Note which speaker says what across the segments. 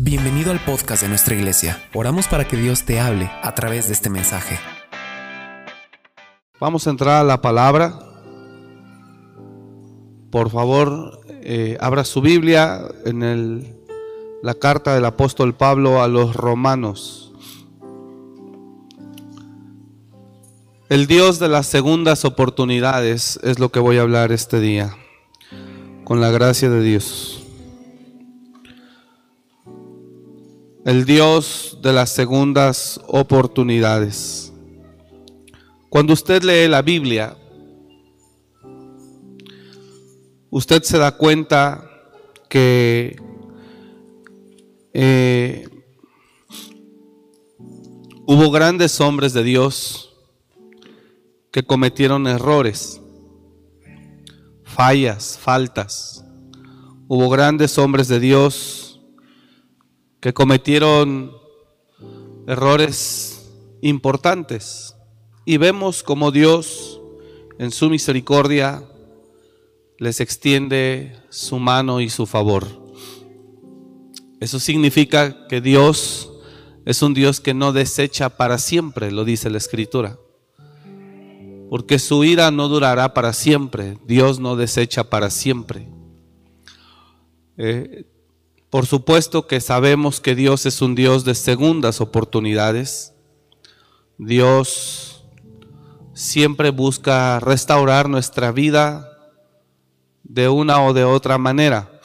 Speaker 1: Bienvenido al podcast de nuestra iglesia. Oramos para que Dios te hable a través de este mensaje.
Speaker 2: Vamos a entrar a la palabra. Por favor, eh, abra su Biblia en el, la carta del apóstol Pablo a los romanos. El Dios de las segundas oportunidades es lo que voy a hablar este día, con la gracia de Dios. El Dios de las segundas oportunidades. Cuando usted lee la Biblia, usted se da cuenta que eh, hubo grandes hombres de Dios que cometieron errores, fallas, faltas. Hubo grandes hombres de Dios que cometieron errores importantes. Y vemos como Dios, en su misericordia, les extiende su mano y su favor. Eso significa que Dios es un Dios que no desecha para siempre, lo dice la Escritura. Porque su ira no durará para siempre. Dios no desecha para siempre. Eh, por supuesto que sabemos que Dios es un Dios de segundas oportunidades. Dios siempre busca restaurar nuestra vida de una o de otra manera.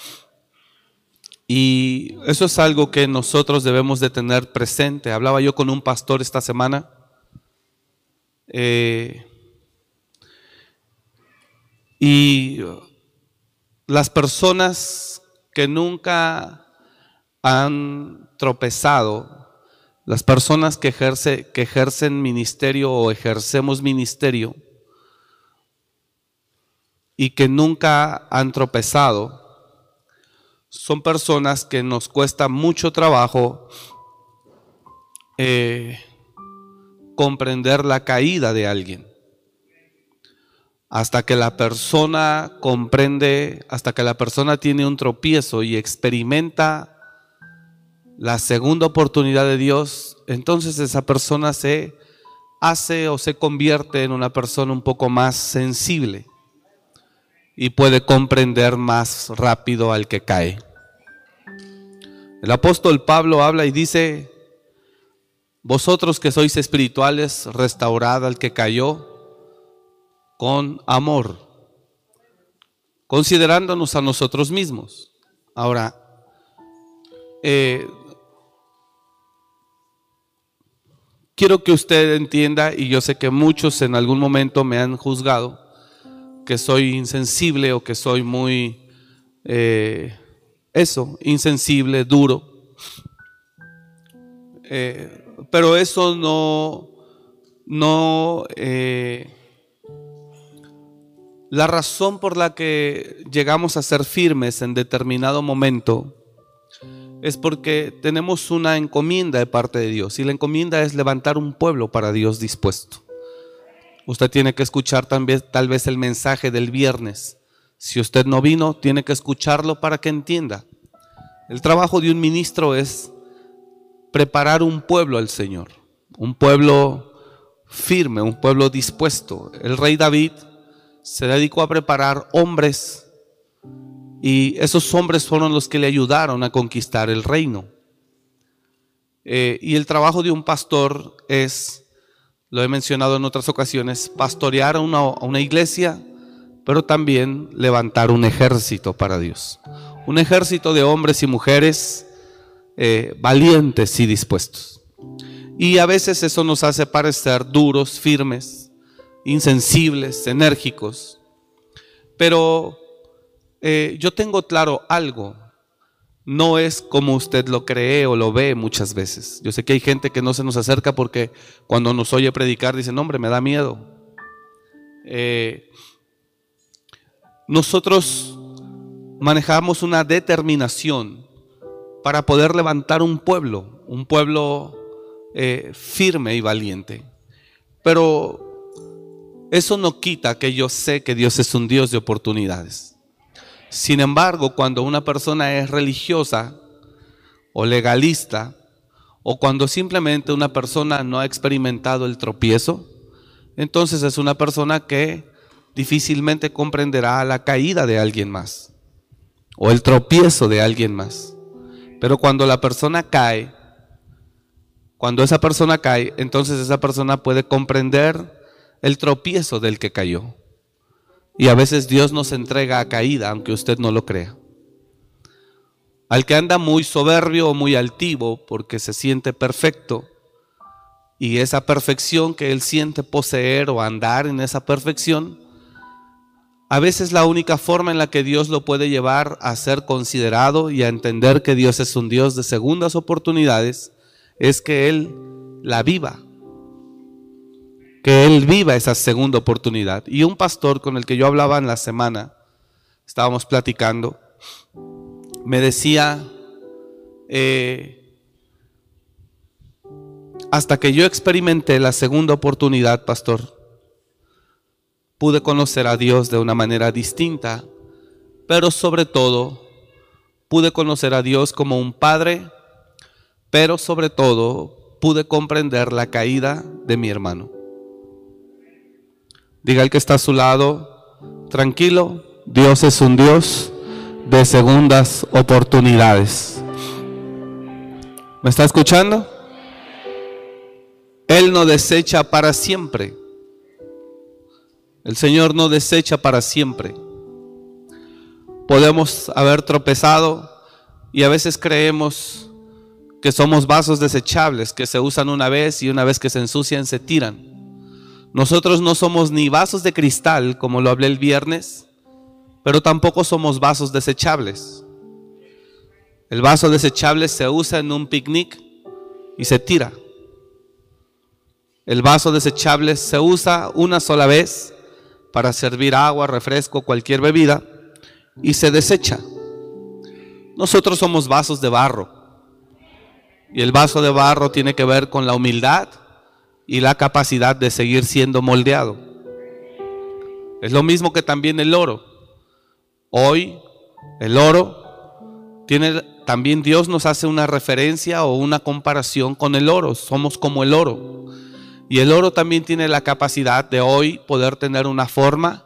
Speaker 2: Y eso es algo que nosotros debemos de tener presente. Hablaba yo con un pastor esta semana. Eh, y las personas que nunca han tropezado, las personas que, que ejercen ministerio o ejercemos ministerio y que nunca han tropezado, son personas que nos cuesta mucho trabajo eh, comprender la caída de alguien hasta que la persona comprende, hasta que la persona tiene un tropiezo y experimenta la segunda oportunidad de Dios, entonces esa persona se hace o se convierte en una persona un poco más sensible y puede comprender más rápido al que cae. El apóstol Pablo habla y dice, vosotros que sois espirituales, restaurad al que cayó con amor, considerándonos a nosotros mismos. Ahora, eh, quiero que usted entienda, y yo sé que muchos en algún momento me han juzgado, que soy insensible o que soy muy, eh, eso, insensible, duro. Eh, pero eso no, no, la razón por la que llegamos a ser firmes en determinado momento es porque tenemos una encomienda de parte de Dios y la encomienda es levantar un pueblo para Dios dispuesto. Usted tiene que escuchar también tal vez el mensaje del viernes. Si usted no vino, tiene que escucharlo para que entienda. El trabajo de un ministro es preparar un pueblo al Señor, un pueblo firme, un pueblo dispuesto. El rey David se dedicó a preparar hombres y esos hombres fueron los que le ayudaron a conquistar el reino. Eh, y el trabajo de un pastor es, lo he mencionado en otras ocasiones, pastorear a una, iglesia, pero también levantar un ejército para Dios. Un ejército de hombres y mujeres eh, valientes y dispuestos. Y a veces eso nos hace parecer duros, firmes, insensibles, enérgicos. Pero eh, yo tengo claro algo. No es como usted lo cree o lo ve muchas veces. Yo sé que hay gente que no se nos acerca porque cuando nos oye predicar dicen, hombre, me da miedo. Eh, nosotros manejamos una determinación para poder levantar un pueblo, un pueblo eh, firme y valiente. Pero eso no quita que yo sé que Dios es un Dios de oportunidades. Sin embargo, cuando una persona es religiosa, o legalista, o cuando simplemente una persona no ha experimentado el tropiezo, entonces es una persona que difícilmente comprenderá la caída de alguien más o el tropiezo de alguien más. Pero cuando la persona cae, cuando esa persona cae, entonces esa persona puede comprender el tropiezo del que cayó. Y a veces Dios nos entrega a caída, aunque usted no lo crea. Al que anda muy soberbio o muy altivo porque se siente perfecto, y esa perfección que él siente poseer o andar en esa perfección, a veces la única forma en la que Dios lo puede llevar a ser considerado y a entender que Dios es un Dios de segundas oportunidades es que Él la viva, que Él viva esa segunda oportunidad. Y un pastor con el que yo hablaba en la semana, estábamos platicando, me decía, eh, hasta que yo experimenté la segunda oportunidad, pastor, pude conocer a Dios de una manera distinta, pero sobre todo pude conocer a Dios como un padre, pero sobre todo pude comprender la caída de mi hermano. Diga el que está a su lado, tranquilo, Dios es un Dios de segundas oportunidades. ¿Me está escuchando? Él no desecha para siempre. El Señor no desecha para siempre. Podemos haber tropezado y a veces creemos que somos vasos desechables, que se usan una vez y una vez que se ensucian se tiran. Nosotros no somos ni vasos de cristal, como lo hablé el viernes, pero tampoco somos vasos desechables. El vaso desechable se usa en un picnic y se tira. El vaso desechable se usa una sola vez para servir agua, refresco, cualquier bebida y se desecha. Nosotros somos vasos de barro. Y el vaso de barro tiene que ver con la humildad y la capacidad de seguir siendo moldeado. Es lo mismo que también el oro. Hoy el oro tiene también Dios nos hace una referencia o una comparación con el oro. Somos como el oro. Y el oro también tiene la capacidad de hoy poder tener una forma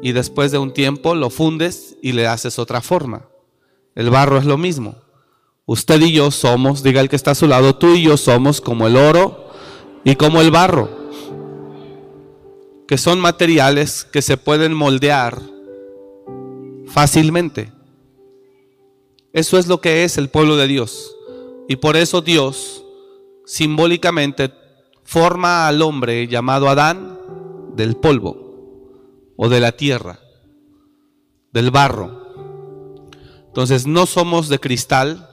Speaker 2: y después de un tiempo lo fundes y le haces otra forma. El barro es lo mismo. Usted y yo somos, diga el que está a su lado, tú y yo somos como el oro y como el barro, que son materiales que se pueden moldear fácilmente. Eso es lo que es el pueblo de Dios. Y por eso Dios simbólicamente forma al hombre llamado Adán del polvo o de la tierra, del barro. Entonces no somos de cristal,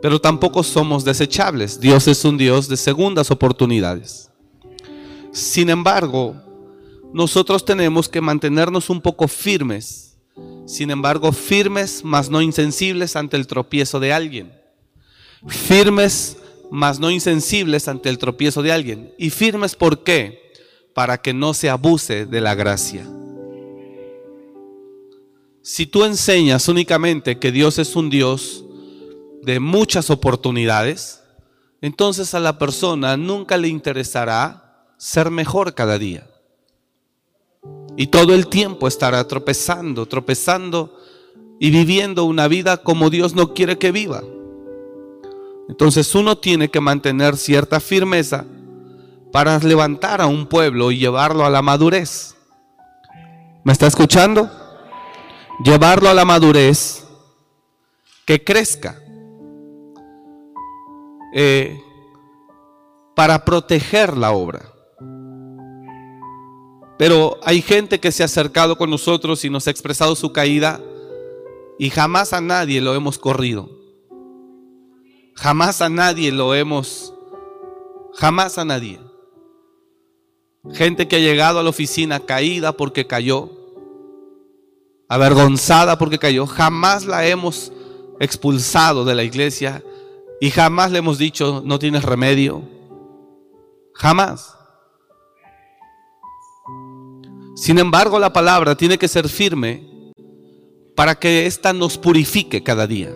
Speaker 2: pero tampoco somos desechables. Dios es un Dios de segundas oportunidades. Sin embargo, nosotros tenemos que mantenernos un poco firmes. Sin embargo, firmes, mas no insensibles ante el tropiezo de alguien. Firmes mas no insensibles ante el tropiezo de alguien. Y firmes, ¿por qué? Para que no se abuse de la gracia. Si tú enseñas únicamente que Dios es un Dios de muchas oportunidades, entonces a la persona nunca le interesará ser mejor cada día. Y todo el tiempo estará tropezando, tropezando y viviendo una vida como Dios no quiere que viva. Entonces uno tiene que mantener cierta firmeza para levantar a un pueblo y llevarlo a la madurez. ¿Me está escuchando? Llevarlo a la madurez, que crezca, eh, para proteger la obra. Pero hay gente que se ha acercado con nosotros y nos ha expresado su caída y jamás a nadie lo hemos corrido. Jamás a nadie lo hemos, jamás a nadie. Gente que ha llegado a la oficina caída porque cayó, avergonzada porque cayó, jamás la hemos expulsado de la iglesia y jamás le hemos dicho, no tienes remedio. Jamás. Sin embargo, la palabra tiene que ser firme para que ésta nos purifique cada día.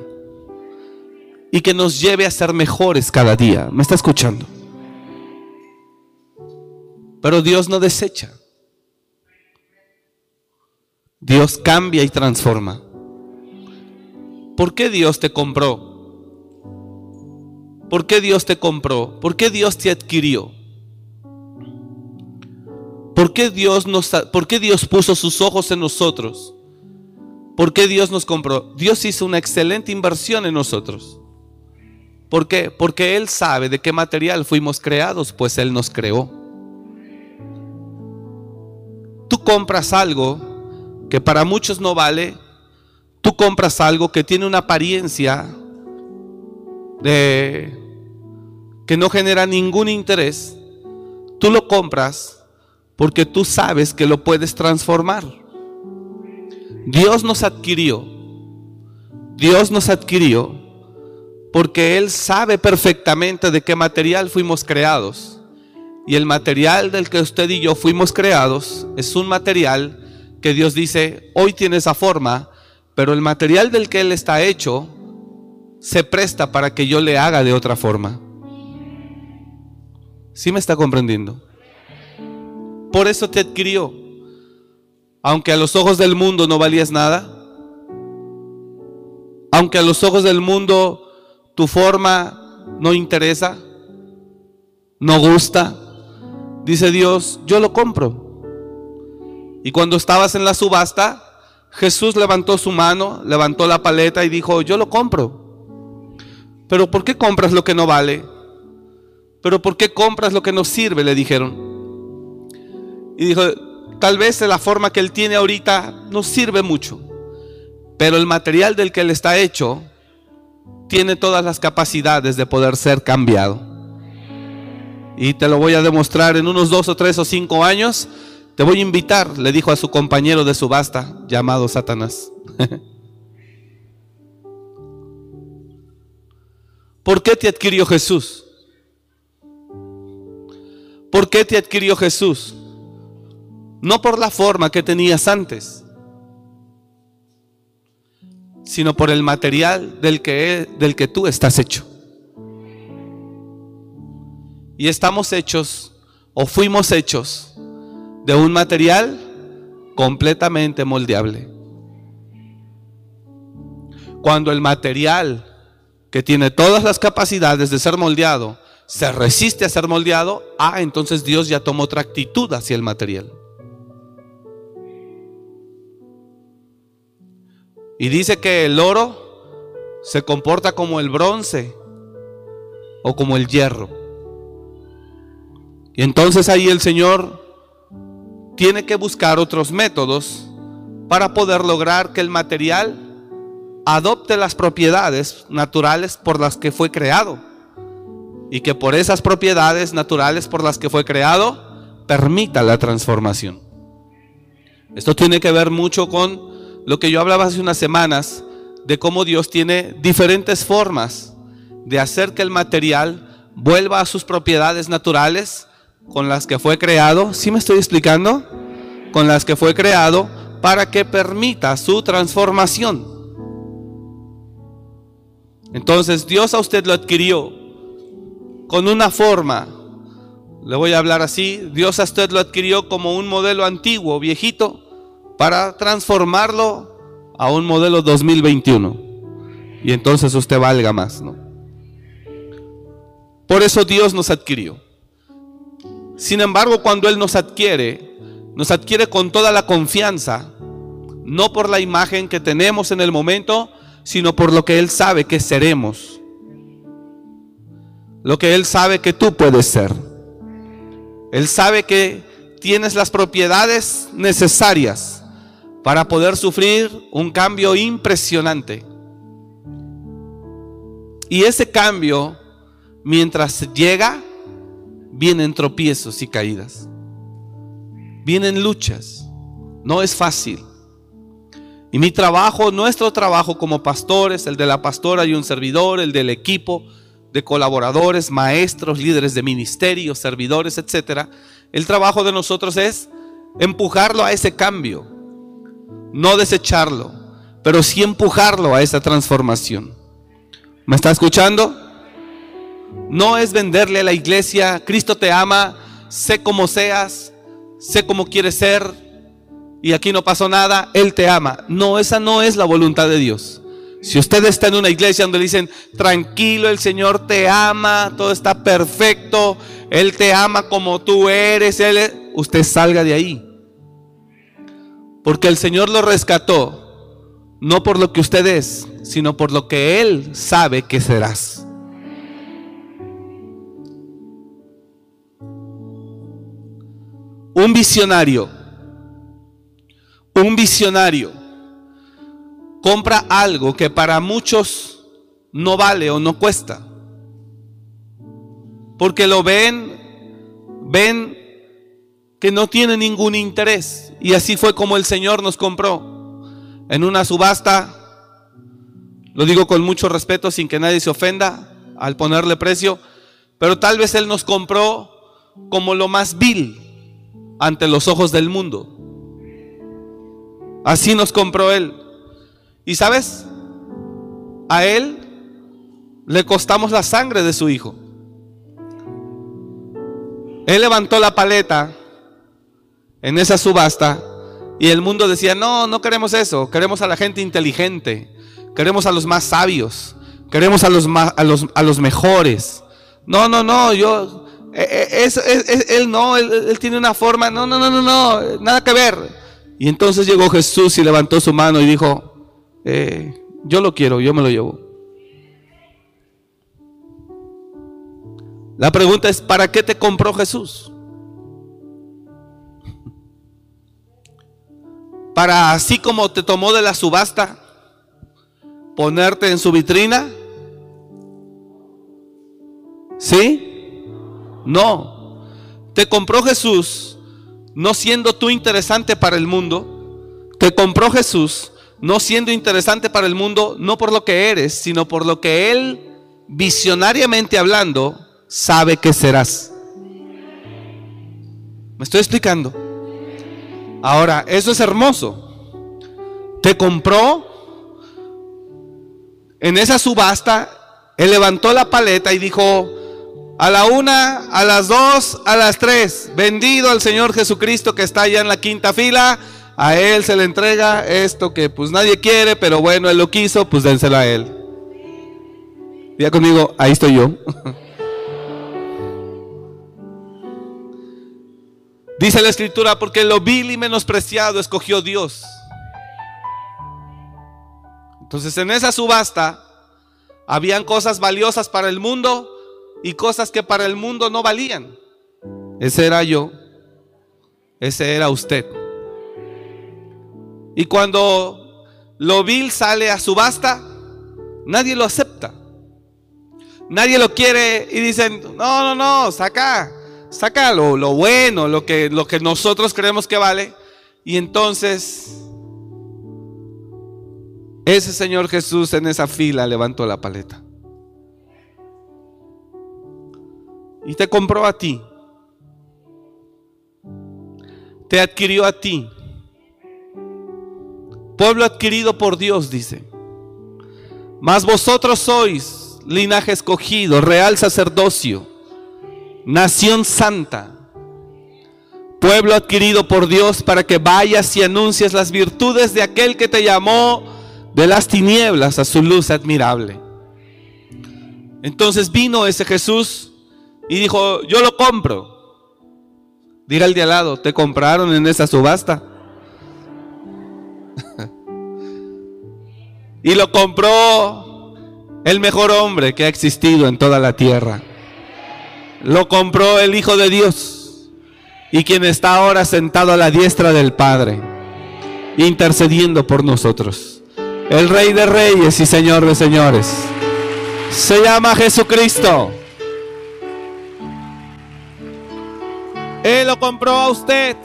Speaker 2: y que nos lleve a ser mejores cada día. ¿Me está escuchando? Pero Dios no desecha. Dios cambia y transforma. ¿Por qué Dios te compró? ¿Por qué Dios te compró? ¿Por qué Dios te adquirió? ¿Por qué Dios, nos, ¿Por qué Dios puso sus ojos en nosotros? ¿Por qué Dios nos compró? Dios hizo una excelente inversión en nosotros. ¿Por qué? Porque Él sabe de qué material fuimos creados, pues Él nos creó. Tú compras algo que para muchos no vale, tú compras algo que tiene una apariencia de que no genera ningún interés, tú lo compras porque tú sabes que lo puedes transformar. Dios nos adquirió. Dios nos adquirió porque Él sabe perfectamente de qué material fuimos creados. Y el material del que usted y yo fuimos creados es un material que Dios dice, hoy tiene esa forma, pero el material del que Él está hecho se presta para que yo le haga de otra forma. ¿Sí me está comprendiendo? Por eso te adquirió. Aunque a los ojos del mundo no valías nada. Aunque a los ojos del mundo tu forma no interesa, no gusta. Dice Dios, yo lo compro. Y cuando estabas en la subasta, Jesús levantó su mano, levantó la paleta y dijo, yo lo compro. Pero ¿por qué compras lo que no vale? Pero ¿por qué compras lo que no sirve? Le dijeron. Y dijo, tal vez la forma que él tiene ahorita no sirve mucho. Pero el material del que él está hecho tiene todas las capacidades de poder ser cambiado. Y te lo voy a demostrar en unos dos o tres o cinco años. Te voy a invitar, le dijo a su compañero de subasta llamado Satanás. ¿Por qué te adquirió Jesús? ¿Por qué te adquirió Jesús? No por la forma que tenías antes, sino por el material del que, del que tú estás hecho. Y estamos hechos, o fuimos hechos, de un material completamente moldeable. Cuando el material que tiene todas las capacidades de ser moldeado se resiste a ser moldeado, ah, entonces Dios ya tomó otra actitud hacia el material. Y dice que el oro se comporta como el bronce o como el hierro. Y entonces ahí el Señor tiene que buscar otros métodos para poder lograr que el material adopte las propiedades naturales por las que fue creado y que por esas propiedades naturales por las que fue creado permita la transformación. Esto tiene que ver mucho con lo que yo hablaba hace unas semanas de cómo Dios tiene diferentes formas de hacer que el material vuelva a sus propiedades naturales con las que fue creado. ¿Sí me estoy explicando? Con las que fue creado para que permita su transformación. Entonces Dios a usted lo adquirió con una forma. Le voy a hablar así. Dios a usted lo adquirió como un modelo antiguo, viejito, para transformarlo a un modelo 2021. Y entonces usted valga más, ¿no? Por eso Dios nos adquirió. Sin embargo, cuando Él nos adquiere, nos adquiere con toda la confianza, no por la imagen que tenemos en el momento, sino por lo que Él sabe que seremos lo que Él sabe que tú puedes ser. Él sabe que tienes las propiedades necesarias para poder sufrir un cambio impresionante. Y ese cambio, mientras llega, vienen tropiezos y caídas. Vienen luchas. No es fácil. Y mi trabajo, nuestro trabajo como pastores, el de la pastora y un servidor, el del equipo, de colaboradores, maestros, líderes de ministerios, servidores, etcétera, el trabajo de nosotros es empujarlo a ese cambio, no desecharlo, pero sí empujarlo a esa transformación. ¿Me está escuchando? No es venderle a la iglesia, Cristo te ama, sé como seas, sé cómo quieres ser y aquí no pasó nada, Él te ama. No, esa no es la voluntad de Dios. Si usted está en una iglesia donde le dicen, tranquilo, el Señor te ama, todo está perfecto, Él te ama como tú eres, Él, usted salga de ahí. Porque el Señor lo rescató, no por lo que usted es, sino por lo que Él sabe que serás. Un visionario, un visionario compra algo que para muchos no vale o no cuesta. Porque lo ven, ven que no tiene ningún interés. Y así fue como el Señor nos compró. En una subasta, lo digo con mucho respeto, sin que nadie se ofenda al ponerle precio, pero tal vez Él nos compró como lo más vil ante los ojos del mundo. Así nos compró Él. Y sabes, a Él le costamos la sangre de su Hijo. Él levantó la paleta en esa subasta y el mundo decía, no, no queremos eso, queremos a la gente inteligente, queremos a los más sabios, queremos a los, más, a los, a los mejores. No, no, no, yo, eh, es, él no, él, tiene una forma, no, no, no, no, no, nada que ver. Y entonces llegó Jesús y levantó su mano y dijo, eh, yo lo quiero, yo me lo llevo. La pregunta es, ¿para qué te compró Jesús? para así como te tomó de la subasta, ponerte en su vitrina? ¿Sí? No. Te compró Jesús no siendo tú interesante para el mundo. Te compró Jesús no siendo interesante para el mundo, no por lo que eres, sino por lo que Él, visionariamente hablando, sabe que serás. ¿Me estoy explicando? Ahora, eso es hermoso. Te compró en esa subasta, él levantó la paleta y dijo, a la una, a las dos, a las tres, vendido al Señor Jesucristo que está allá en la quinta fila, a Él se le entrega esto que pues nadie quiere, pero bueno, Él lo quiso, pues dénselo a Él. Diga conmigo, ahí estoy yo. Dice la escritura, porque lo vil y menospreciado escogió Dios. Entonces en esa subasta habían cosas valiosas para el mundo y cosas que para el mundo no valían. Ese era yo, ese era usted. Y cuando lo vil sale a subasta, nadie lo acepta. Nadie lo quiere y dicen, no, no, no, saca saca lo, bueno, lo que, lo que nosotros creemos que vale. Y entonces ese Señor Jesús en esa fila levantó la paleta. Y te compró a ti. Te adquirió a ti. Pueblo adquirido por Dios, dice. Mas vosotros sois linaje escogido, real sacerdocio nación santa, pueblo adquirido por Dios para que vayas y anuncies las virtudes de aquel que te llamó de las tinieblas a su luz admirable. Entonces vino ese Jesús y dijo, yo lo compro. Diga al de al lado, ¿te compraron en esa subasta? Y lo compró el mejor hombre que ha existido en toda la tierra lo compró el Hijo de Dios y quien está ahora sentado a la diestra del Padre, intercediendo por nosotros. El Rey de Reyes y Señor de Señores. Se llama Jesucristo. Él lo compró a usted.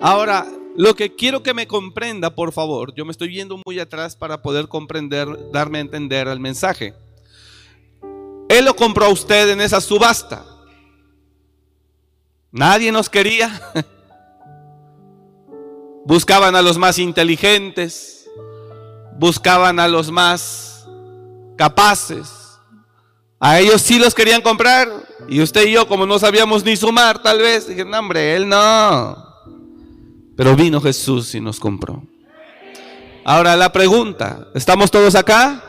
Speaker 2: Ahora, lo que quiero que me comprenda, por favor, yo me estoy viendo muy atrás para poder comprender, darme a entender el mensaje. Él lo compró a usted en esa subasta. Nadie nos quería. Buscaban a los más inteligentes, buscaban a los más capaces. A ellos sí los querían comprar. Y usted y yo, como no sabíamos ni sumar, tal vez, dije, no, hombre, él no. Pero vino Jesús y nos compró. Ahora la pregunta, ¿estamos todos acá?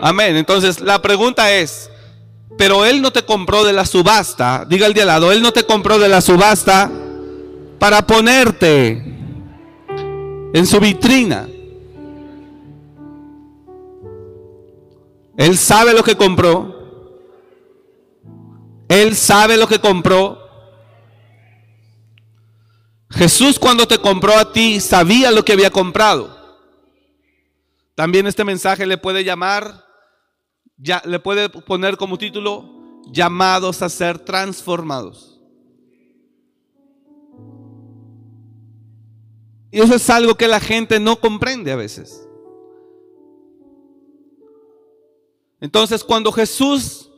Speaker 2: Amén. Entonces la pregunta es, pero Él no te compró de la subasta, diga el de al lado, Él no te compró de la subasta para ponerte en su vitrina. Él sabe lo que compró. Él sabe lo que compró. Jesús cuando te compró a ti sabía lo que había comprado. También este mensaje le puede llamar ya le puede poner como título llamados a ser transformados. Y eso es algo que la gente no comprende a veces. Entonces, cuando Jesús,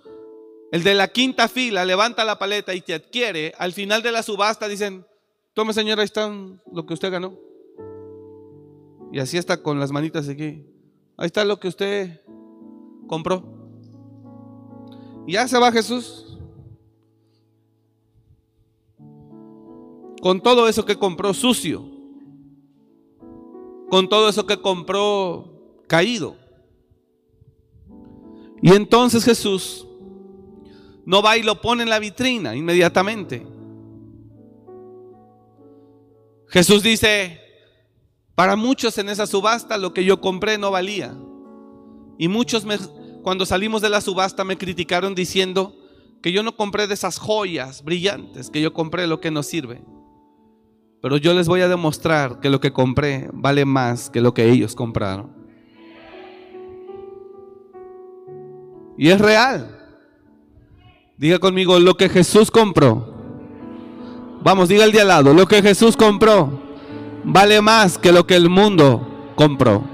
Speaker 2: el de la quinta fila, levanta la paleta y te adquiere, al final de la subasta dicen, tome señora, ahí está lo que usted ganó. Y así está con las manitas aquí. Ahí está lo que usted compró. Y ya se va Jesús. Con todo eso que compró sucio. Con todo eso que compró caído. Y entonces Jesús no va y lo pone en la vitrina inmediatamente. Jesús dice, para muchos en esa subasta lo que yo compré no valía. Y muchos cuando salimos de la subasta me criticaron diciendo que yo no compré de esas joyas brillantes, que yo compré lo que nos sirve. Pero yo les voy a demostrar que lo que compré vale más que lo que ellos compraron. Y es real. Diga conmigo, lo que Jesús compró. Vamos, diga el de al lado, lo que Jesús compró vale más que lo que el mundo compró.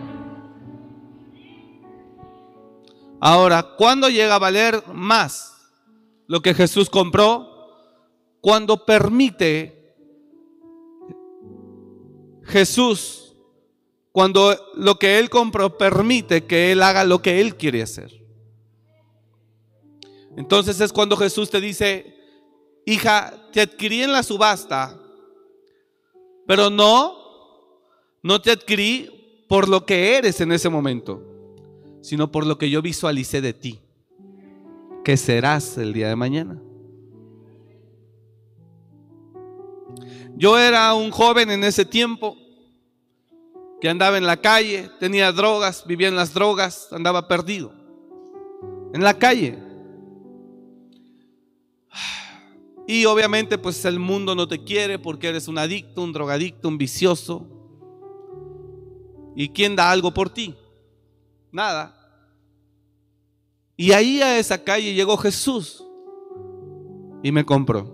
Speaker 2: Ahora, ¿cuándo llega a valer más lo que Jesús compró? Cuando permite Jesús, cuando lo que Él compró permite que Él haga lo que Él quiere hacer. Entonces es cuando Jesús te dice, hija, te adquirí en la subasta, pero no, no te adquirí por lo que eres en ese momento sino por lo que yo visualicé de ti, que serás el día de mañana. Yo era un joven en ese tiempo que andaba en la calle, tenía drogas, vivía en las drogas, andaba perdido. En la calle. Y obviamente pues el mundo no te quiere porque eres un adicto, un drogadicto, un vicioso. ¿Y quién da algo por ti? Nada. Y ahí a esa calle llegó Jesús y me compró.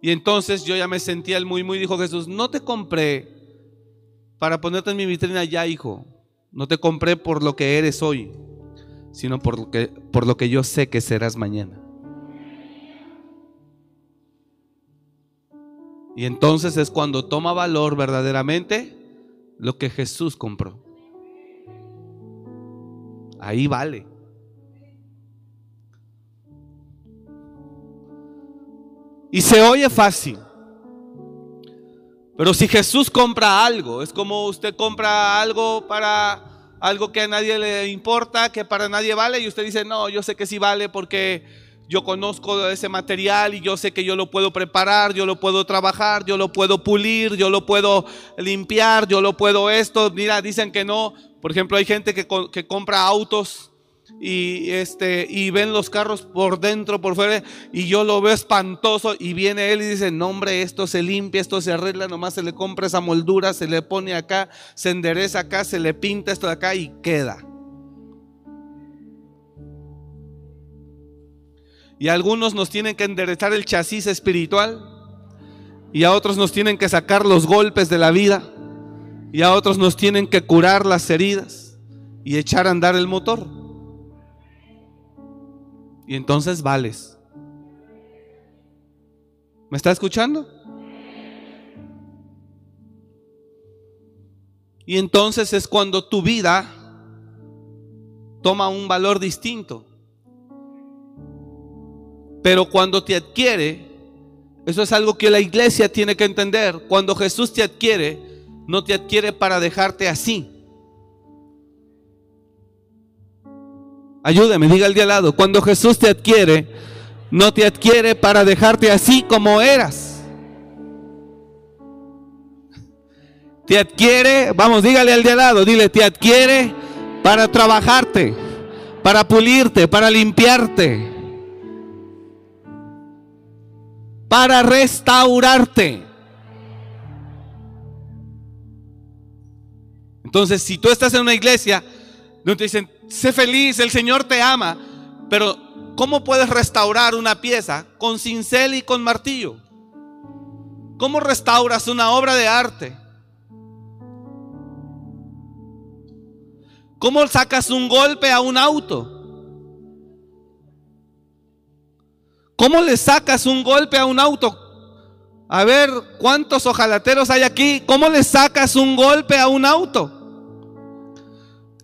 Speaker 2: Y entonces yo ya me sentía el muy, muy, dijo Jesús, no te compré para ponerte en mi vitrina ya, hijo. No te compré por lo que eres hoy, sino por lo que, por lo que yo sé que serás mañana. Y entonces es cuando toma valor verdaderamente lo que Jesús compró. Ahí vale. Y se oye fácil. Pero si Jesús compra algo, es como usted compra algo para algo que a nadie le importa, que para nadie vale, y usted dice, no, yo sé que sí vale porque yo conozco ese material y yo sé que yo lo puedo preparar, yo lo puedo trabajar, yo lo puedo pulir, yo lo puedo limpiar, yo lo puedo esto. Mira, dicen que no, por ejemplo, hay gente que, que, compra autos y, este, y ven los carros por dentro, por fuera, y yo lo veo espantoso y viene él y dice, no hombre, esto se limpia, esto se arregla, nomás se le compra esa moldura, se le pone acá, se endereza acá, se le pinta esto de acá y queda. Y algunos nos tienen que enderezar el chasis espiritual y a otros nos tienen que sacar los golpes de la vida y a otros nos tienen que curar las heridas y echar a andar el motor. Y entonces vales. ¿Me está escuchando? Y entonces es cuando tu vida toma un valor distinto. Pero cuando te adquiere, eso es algo que la iglesia tiene que entender. Cuando Jesús te adquiere, no te adquiere para dejarte así. Ayúdeme, diga el de al lado. Cuando Jesús te adquiere, no te adquiere para dejarte así como eras. Te adquiere, vamos, dígale al de al lado, dile, te adquiere para trabajarte, para pulirte, para limpiarte, para restaurarte. Entonces, si tú estás en una iglesia, te dicen, sé feliz, el Señor te ama, pero ¿cómo puedes restaurar una pieza con cincel y con martillo? ¿Cómo restauras una obra de arte? ¿Cómo sacas un golpe a un auto? ¿Cómo le sacas un golpe a un auto? A ver, ¿cuántos ojalateros hay aquí? ¿Cómo le sacas un golpe a un auto?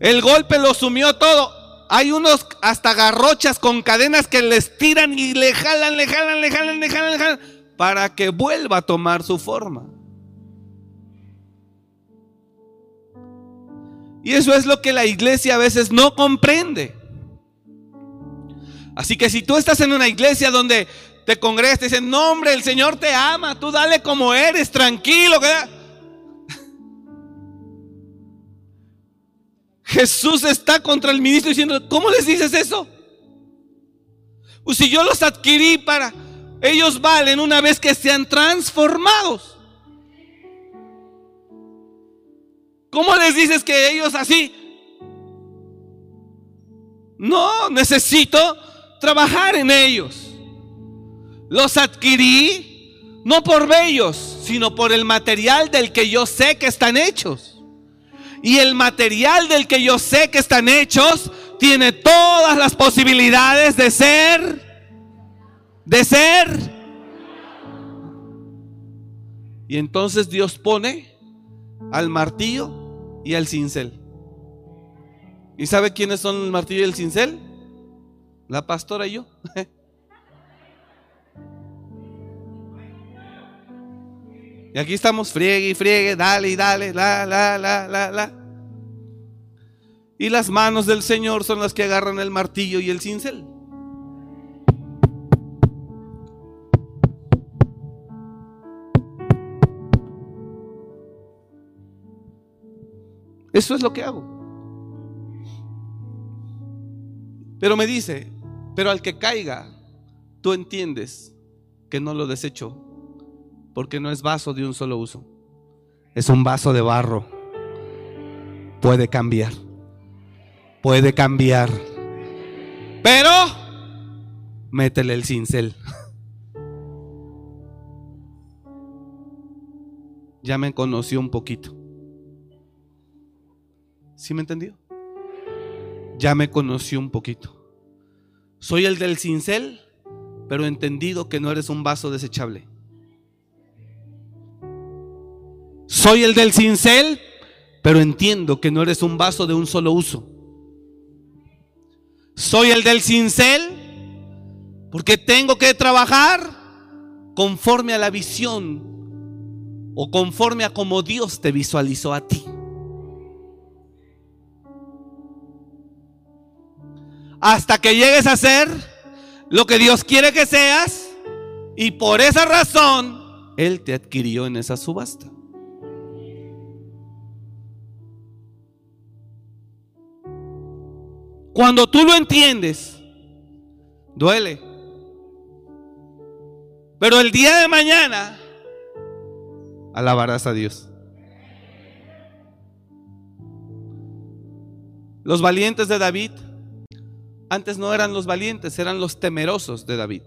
Speaker 2: El golpe lo sumió todo. Hay unos hasta garrochas con cadenas que les tiran y le jalan, le jalan, le jalan, le jalan, le jalan, para que vuelva a tomar su forma. Y eso es lo que la iglesia a veces no comprende. Así que si tú estás en una iglesia donde te congregas, te dicen, no hombre, el Señor te ama, tú dale como eres, tranquilo. Jesús está contra el ministro diciendo, ¿cómo les dices eso? Pues si yo los adquirí para, ellos valen una vez que sean transformados. ¿Cómo les dices que ellos así? No, necesito trabajar en ellos. Los adquirí no por bellos, sino por el material del que yo sé que están hechos. Y el material del que yo sé que están hechos tiene todas las posibilidades de ser, de ser. Y entonces Dios pone al martillo y el cincel. ¿Y sabe quiénes son el martillo y el cincel? La pastora y yo. y aquí estamos, friegue y friegue, dale y dale, la, la, la, la, la. Y las manos del Señor son las que agarran el martillo y el cincel. Eso es lo que hago. Pero me dice, pero al que caiga, tú entiendes que no lo desecho, porque no es vaso de un solo uso, es un vaso de barro. Puede cambiar, puede cambiar, pero métele el cincel. Ya me conoció un poquito. ¿Sí me entendió? Ya me conoció un poquito. Soy el del cincel, pero entendido que no eres un vaso desechable. Soy el del cincel, pero entiendo que no eres un vaso de un solo uso. Soy el del cincel porque tengo que trabajar conforme a la visión o conforme a como Dios te visualizó a ti. Hasta que llegues a ser lo que Dios quiere que seas y por esa razón Él te adquirió en esa subasta. Cuando tú lo entiendes, duele. Pero el día de mañana alabarás a Dios. Los valientes de David antes no eran los valientes, eran los temerosos de David.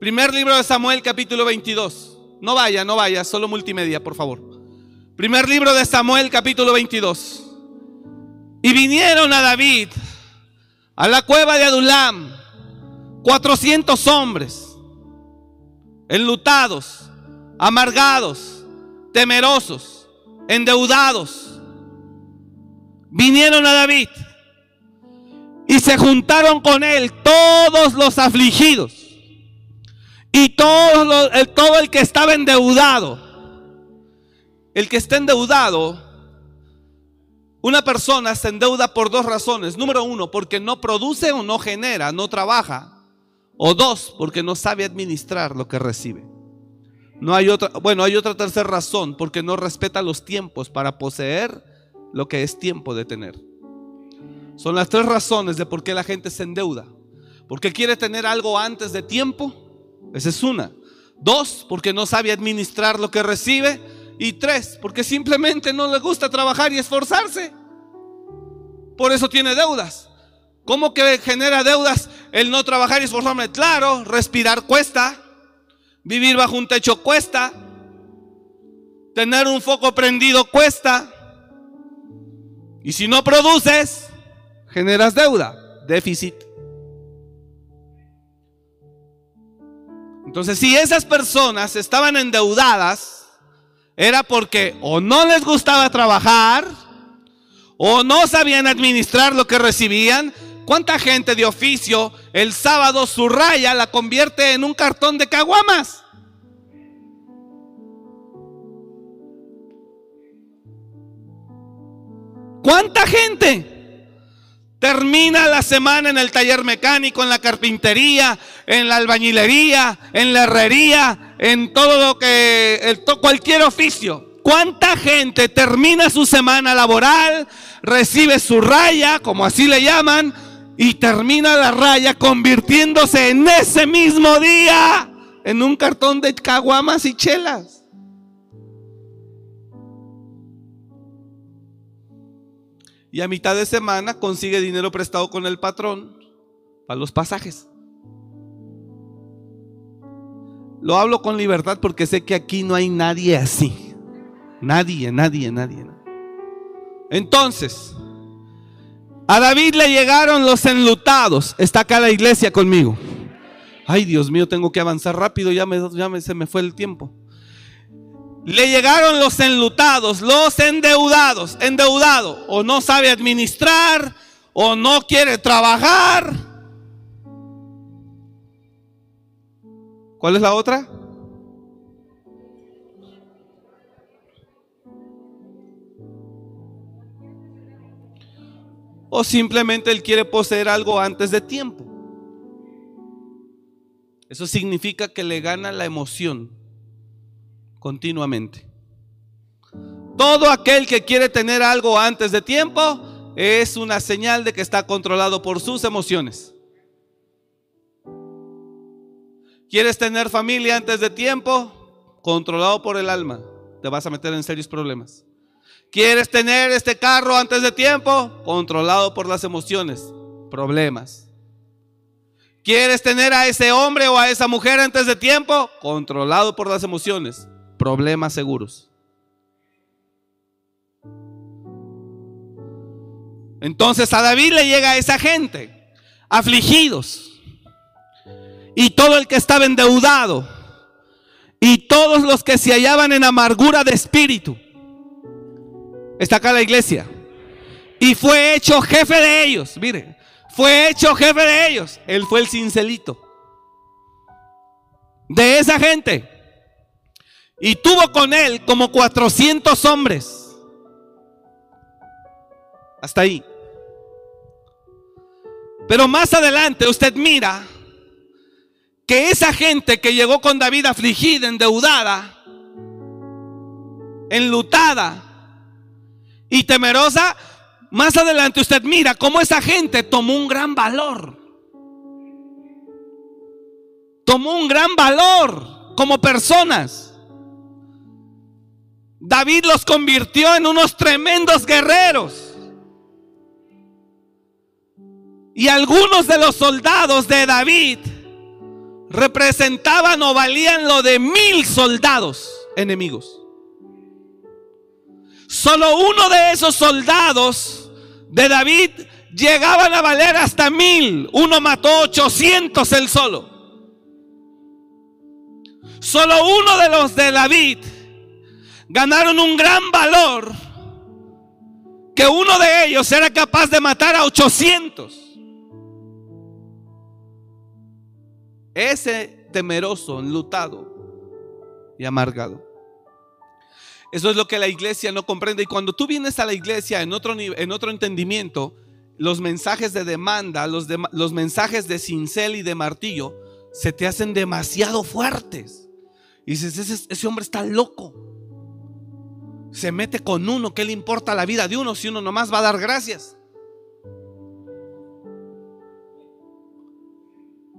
Speaker 2: Primer libro de Samuel, capítulo 22. No vaya, no vaya, solo multimedia, por favor. Primer libro de Samuel, capítulo 22. Y vinieron a David a la cueva de Adulam 400 hombres, enlutados, amargados, temerosos, endeudados, vinieron a David y se juntaron con él todos los afligidos y todo, el, todo el que estaba endeudado. El que está endeudado, una persona se endeuda por dos razones. Número uno, porque no produce o no genera, no trabaja. O dos, porque no sabe administrar lo que recibe. No hay otra, bueno, hay otra tercera razón, porque no respeta los tiempos para poseer lo que es tiempo de tener. Son las tres razones de por qué la gente se endeuda. Porque quiere tener algo antes de tiempo. Esa es una. Dos, porque no sabe administrar lo que recibe. Y tres, porque simplemente no le gusta trabajar y esforzarse. Por eso tiene deudas. ¿Cómo que genera deudas el no trabajar y esforzarme? Claro, respirar cuesta. Vivir bajo un techo cuesta. Tener un foco prendido cuesta. Y si no produces, generas deuda, déficit. Entonces, si esas personas estaban endeudadas, era porque o no les gustaba trabajar, o no sabían administrar lo que recibían. ¿Cuánta gente de oficio el sábado su raya la convierte en un cartón de caguamas? ¿Cuánta gente? Termina la semana en el taller mecánico, en la carpintería, en la albañilería, en la herrería, en todo lo que, cualquier oficio. ¿Cuánta gente termina su semana laboral, recibe su raya, como así le llaman, y termina la raya convirtiéndose en ese mismo día en un cartón de caguamas y chelas? Y a mitad de semana consigue dinero prestado con el patrón para los pasajes. Lo hablo con libertad porque sé que aquí no hay nadie así. Nadie, nadie, nadie. Entonces, a David le llegaron los enlutados. Está acá la iglesia conmigo. Ay, Dios mío, tengo que avanzar rápido, ya, me, ya se me fue el tiempo. Le llegaron los enlutados, los endeudados, endeudado, o no sabe administrar, o no quiere trabajar. ¿Cuál es la otra? O simplemente él quiere poseer algo antes de tiempo. Eso significa que le gana la emoción continuamente. Todo aquel que quiere tener algo antes de tiempo es una señal de que está controlado por sus emociones. ¿Quieres tener familia antes de tiempo? Controlado por el alma. Te vas a meter en serios problemas. ¿Quieres tener este carro antes de tiempo? Controlado por las emociones. Problemas. ¿Quieres tener a ese hombre o a esa mujer antes de tiempo? Controlado por las emociones problemas seguros. Entonces a David le llega esa gente, afligidos, y todo el que estaba endeudado, y todos los que se hallaban en amargura de espíritu. Está acá la iglesia. Y fue hecho jefe de ellos. Mire, fue hecho jefe de ellos. Él fue el cincelito. De esa gente. Y tuvo con él como 400 hombres. Hasta ahí. Pero más adelante usted mira que esa gente que llegó con David afligida, endeudada, enlutada y temerosa, más adelante usted mira cómo esa gente tomó un gran valor. Tomó un gran valor como personas. David los convirtió en unos tremendos guerreros. Y algunos de los soldados de David representaban o valían lo de mil soldados enemigos. Solo uno de esos soldados de David llegaban a valer hasta mil. Uno mató 800 él solo. Solo uno de los de David ganaron un gran valor que uno de ellos era capaz de matar a 800. Ese temeroso, enlutado y amargado. Eso es lo que la iglesia no comprende. Y cuando tú vienes a la iglesia en otro, en otro entendimiento, los mensajes de demanda, los, los mensajes de cincel y de martillo, se te hacen demasiado fuertes. Y dices, ese, ese hombre está loco. Se mete con uno, ¿qué le importa la vida de uno si uno nomás va a dar gracias?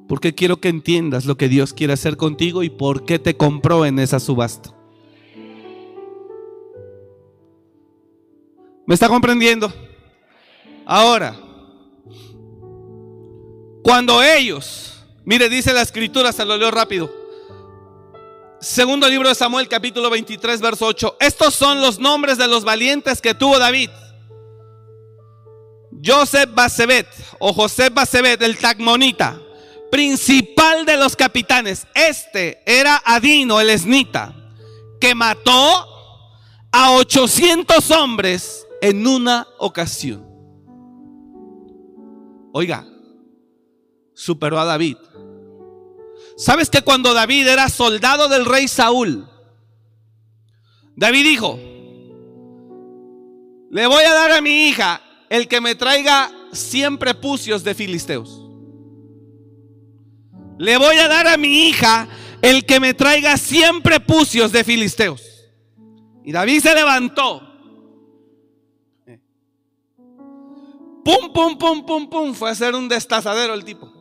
Speaker 2: Porque quiero que entiendas lo que Dios quiere hacer contigo y por qué te compró en esa subasta. ¿Me está comprendiendo? Ahora, cuando ellos, mire, dice la escritura, se lo leo rápido. Segundo libro de Samuel, capítulo 23, verso 8. Estos son los nombres de los valientes que tuvo David. Joseph Basebet o José Basebet, el Tagmonita, principal de los capitanes. Este era Adino, el esnita, que mató a 800 hombres en una ocasión. Oiga, superó a David. ¿Sabes que cuando David era soldado del rey Saúl, David dijo, le voy a dar a mi hija el que me traiga 100 prepucios de filisteos. Le voy a dar a mi hija el que me traiga 100 prepucios de filisteos. Y David se levantó Pum, pum, pum, pum, pum. Fue a hacer un destazadero el tipo.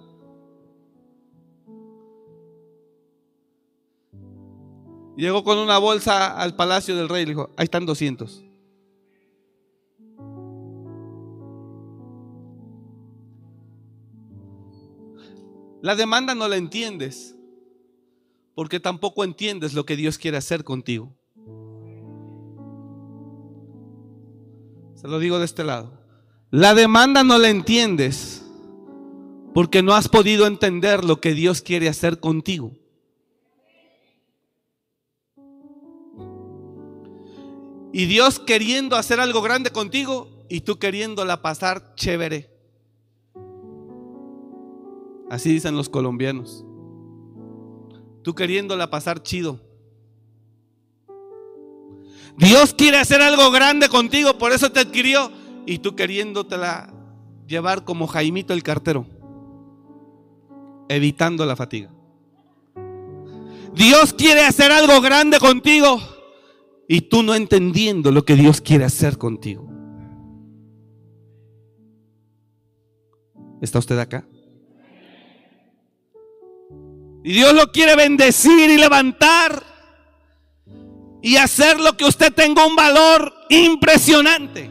Speaker 2: Llegó con una bolsa al palacio del rey y le dijo, ahí están 200. La demanda no la entiendes, porque tampoco entiendes lo que Dios quiere hacer contigo. Se lo digo de este lado. La demanda no la entiendes porque no has podido entender lo que Dios quiere hacer contigo. Y Dios queriendo hacer algo grande contigo y tú queriéndola pasar chévere. Así dicen los colombianos. Tú queriéndola pasar chido. Dios quiere hacer algo grande contigo, por eso te adquirió y tú queriéndotela llevar como Jaimito el cartero, evitando la fatiga. Dios quiere hacer algo grande contigo y tú no entendiendo lo que Dios quiere hacer contigo. ¿Está usted acá? Y Dios lo quiere bendecir y levantar y hacer lo que usted tenga un valor impresionante.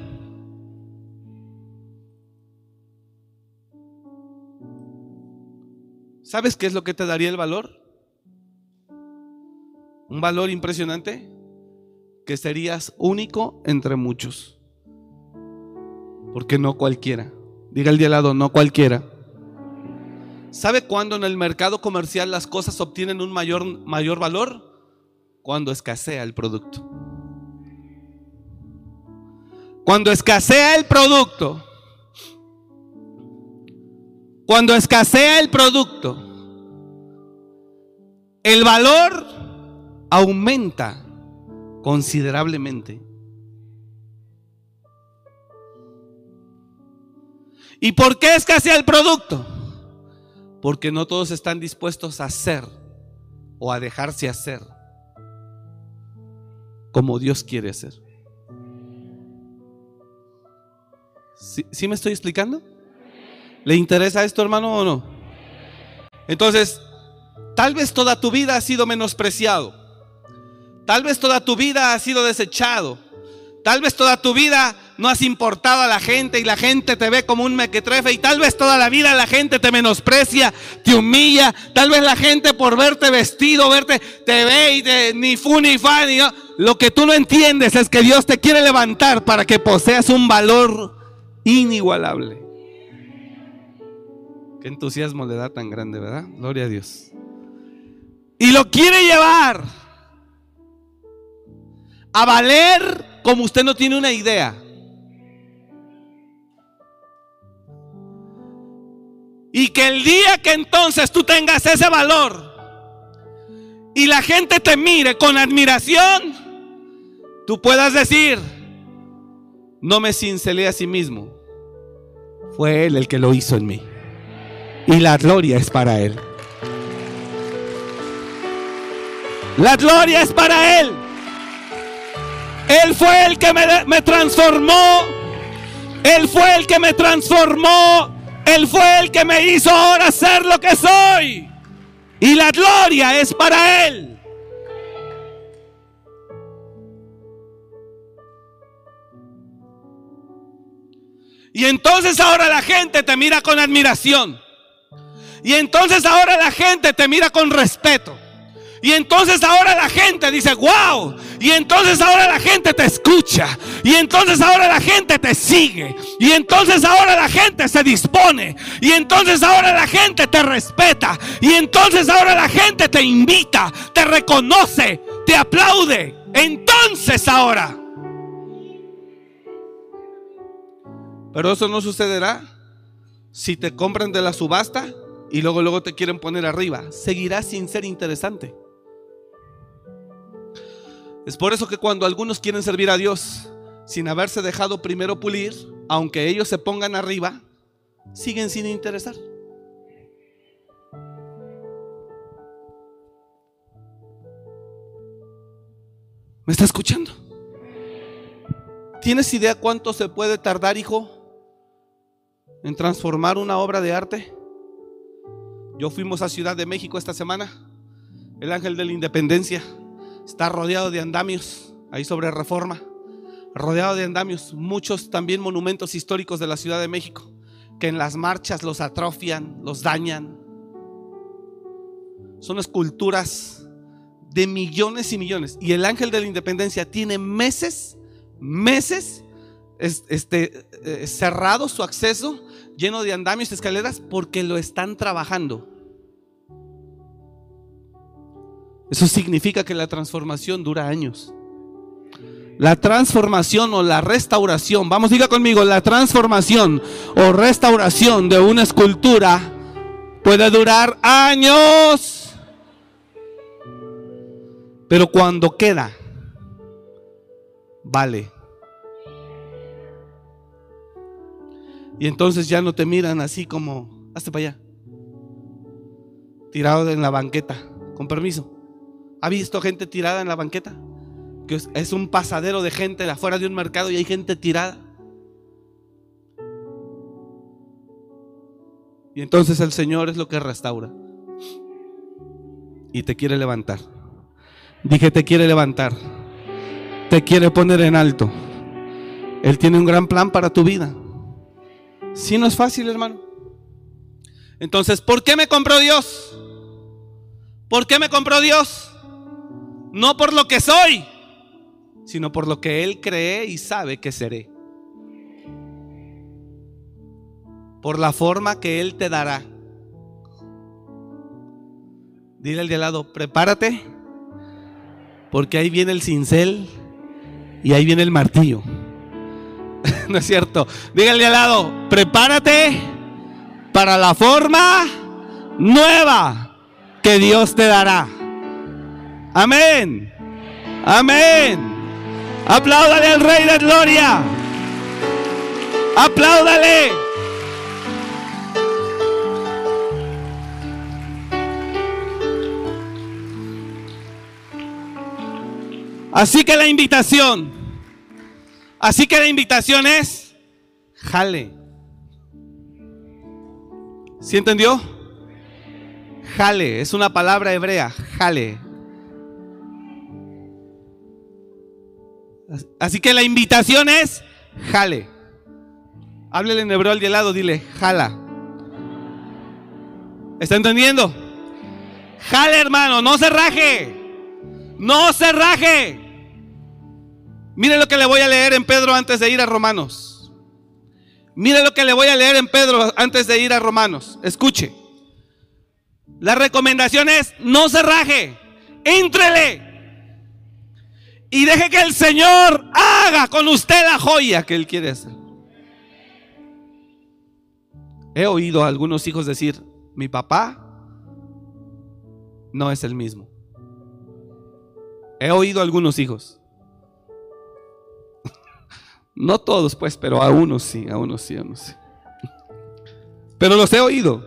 Speaker 2: ¿Sabes qué es lo que te daría el valor? Un valor impresionante que serías único entre muchos. Porque no cualquiera. Diga el de al lado, no cualquiera. ¿Sabe cuándo en el mercado comercial las cosas obtienen un mayor, mayor valor? Cuando escasea el producto. Cuando escasea el producto, cuando escasea el producto, el valor aumenta considerablemente. ¿Y por qué escasea el producto? Porque no todos están dispuestos a hacer o a dejarse hacer como Dios quiere hacer. ¿Sí, me estoy explicando? ¿Le interesa esto, hermano, o no? Entonces, tal vez toda tu vida ha sido menospreciado. Tal vez toda tu vida ha sido desechado. Tal vez toda tu vida no has importado a la gente y la gente te ve como un mequetrefe y tal vez toda la vida la gente te menosprecia, te humilla. Tal vez la gente por verte vestido, verte, te ve y ni fu ni fa. Ni, Lo que tú no entiendes es que Dios te quiere levantar para que poseas un valor inigualable. Qué entusiasmo le da tan grande, ¿verdad? Gloria a Dios. Y lo quiere llevar a valer como usted no tiene una idea. Y que el día que entonces tú tengas ese valor y la gente te mire con admiración, tú puedas decir, no me cincelé a sí mismo, fue Él el que lo hizo en mí. Y la gloria es para Él. La gloria es para Él. Él fue el que me, transformó. Él fue el que me transformó él fue el que me hizo ahora ser lo que soy. Y la gloria es para Él. Y entonces ahora la gente te mira con admiración. Y entonces ahora la gente te mira con respeto. Y entonces ahora la gente dice, wow. Y entonces ahora la gente te escucha. Y entonces ahora la gente te sigue. Y entonces ahora la gente se dispone. Y entonces ahora la gente te respeta. Y entonces ahora la gente te invita, te reconoce, te aplaude. Entonces ahora. Pero eso no sucederá si te compran de la subasta y luego luego te quieren poner arriba. Seguirá sin ser interesante. Es por eso que cuando algunos quieren servir a Dios sin haberse dejado primero pulir, aunque ellos se pongan arriba, siguen sin interesar. ¿Me está escuchando? ¿Tienes idea cuánto se puede tardar, hijo, en transformar una obra de arte? Yo fuimos a Ciudad de México esta semana, el ángel de la independencia. Está rodeado de andamios, ahí sobre reforma. Rodeado de andamios, muchos también monumentos históricos de la Ciudad de México, que en las marchas los atrofian, los dañan. Son esculturas de millones y millones. Y el ángel de la independencia tiene meses, meses este, eh, cerrado su acceso, lleno de andamios escaleras, porque lo están trabajando. Eso significa que la transformación dura años. La transformación o la restauración, vamos, diga conmigo, la transformación o restauración de una escultura puede durar años. Pero cuando queda, vale. Y entonces ya no te miran así como, hazte para allá, tirado en la banqueta, con permiso. ¿Ha visto gente tirada en la banqueta? Que es un pasadero de gente afuera de un mercado y hay gente tirada. Y entonces el Señor es lo que restaura. Y te quiere levantar. Dije, te quiere levantar. Te quiere poner en alto. Él tiene un gran plan para tu vida. Si no es fácil, hermano. Entonces, ¿por qué me compró Dios? ¿Por qué me compró Dios? No por lo que soy, sino por lo que Él cree y sabe que seré. Por la forma que Él te dará. Dile al de al lado, prepárate, porque ahí viene el cincel y ahí viene el martillo. no es cierto. Dígale al lado, prepárate para la forma nueva que Dios te dará. Amén. Amén. Apláudale al Rey de Gloria. Apláudale. Así que la invitación, así que la invitación es, jale. ¿Sí entendió? Jale, es una palabra hebrea, jale. Así que la invitación es, jale. Háblele en hebreo al de lado, dile, jala. ¿Está entendiendo? Jale, hermano, no se raje. No se raje. Mire lo que le voy a leer en Pedro antes de ir a Romanos. Mire lo que le voy a leer en Pedro antes de ir a Romanos. Escuche. La recomendación es, no se raje. Éntrele Y deje que el Señor haga con usted la joya que Él quiere hacer. He oído a algunos hijos decir, mi papá no es el mismo. He oído a algunos hijos. No todos, pues, pero a unos sí, a unos sí, a unos sí. Pero los he oído.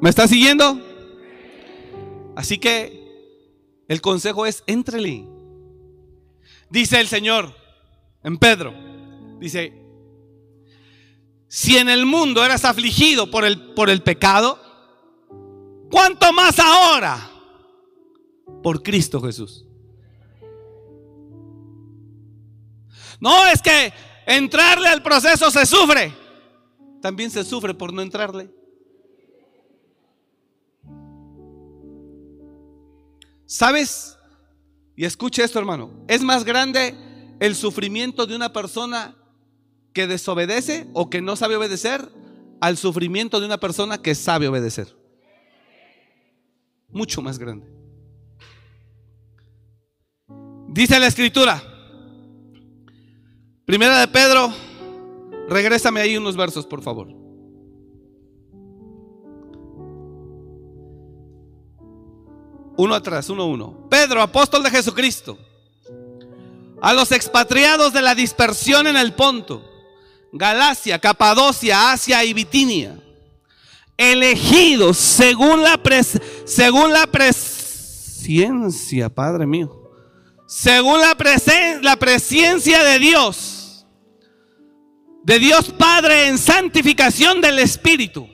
Speaker 2: ¿Me está siguiendo? Así que el consejo es, entrele. Dice el Señor en Pedro, dice, si en el mundo eras afligido por el, por el pecado, ¿cuánto más ahora por Cristo Jesús? No es que entrarle al proceso se sufre, también se sufre por no entrarle. ¿Sabes? Y escuche esto, hermano. Es más grande el sufrimiento de una persona que desobedece o que no sabe obedecer al sufrimiento de una persona que sabe obedecer. Mucho más grande. Dice la escritura. Primera de Pedro. Regrésame ahí unos versos, por favor. Uno atrás, uno, uno. Pedro, apóstol de Jesucristo. A los expatriados de la dispersión en el Ponto, Galacia, Capadocia, Asia y Bitinia. Elegidos según la, según la presencia, Padre mío. Según la, la presencia de Dios. De Dios Padre en santificación del Espíritu.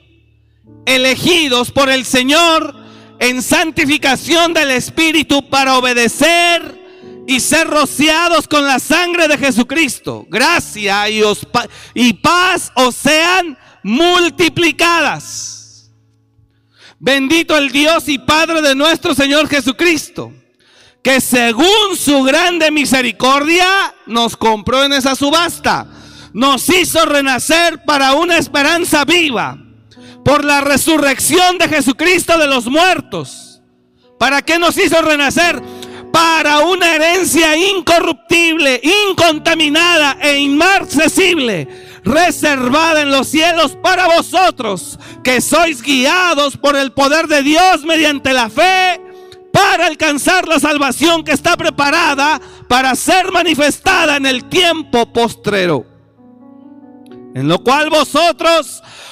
Speaker 2: Elegidos por el Señor en santificación del Espíritu para obedecer y ser rociados con la sangre de Jesucristo. Gracia y, y paz os sean multiplicadas. Bendito el Dios y Padre de nuestro Señor Jesucristo, que según su grande misericordia nos compró en esa subasta, nos hizo renacer para una esperanza viva por la resurrección de Jesucristo de los muertos. ¿Para qué nos hizo renacer? Para una herencia incorruptible, incontaminada e inmarcesible, reservada en los cielos para vosotros, que sois guiados por el poder de Dios mediante la fe para alcanzar la salvación que está preparada para ser manifestada en el tiempo postrero. En lo cual vosotros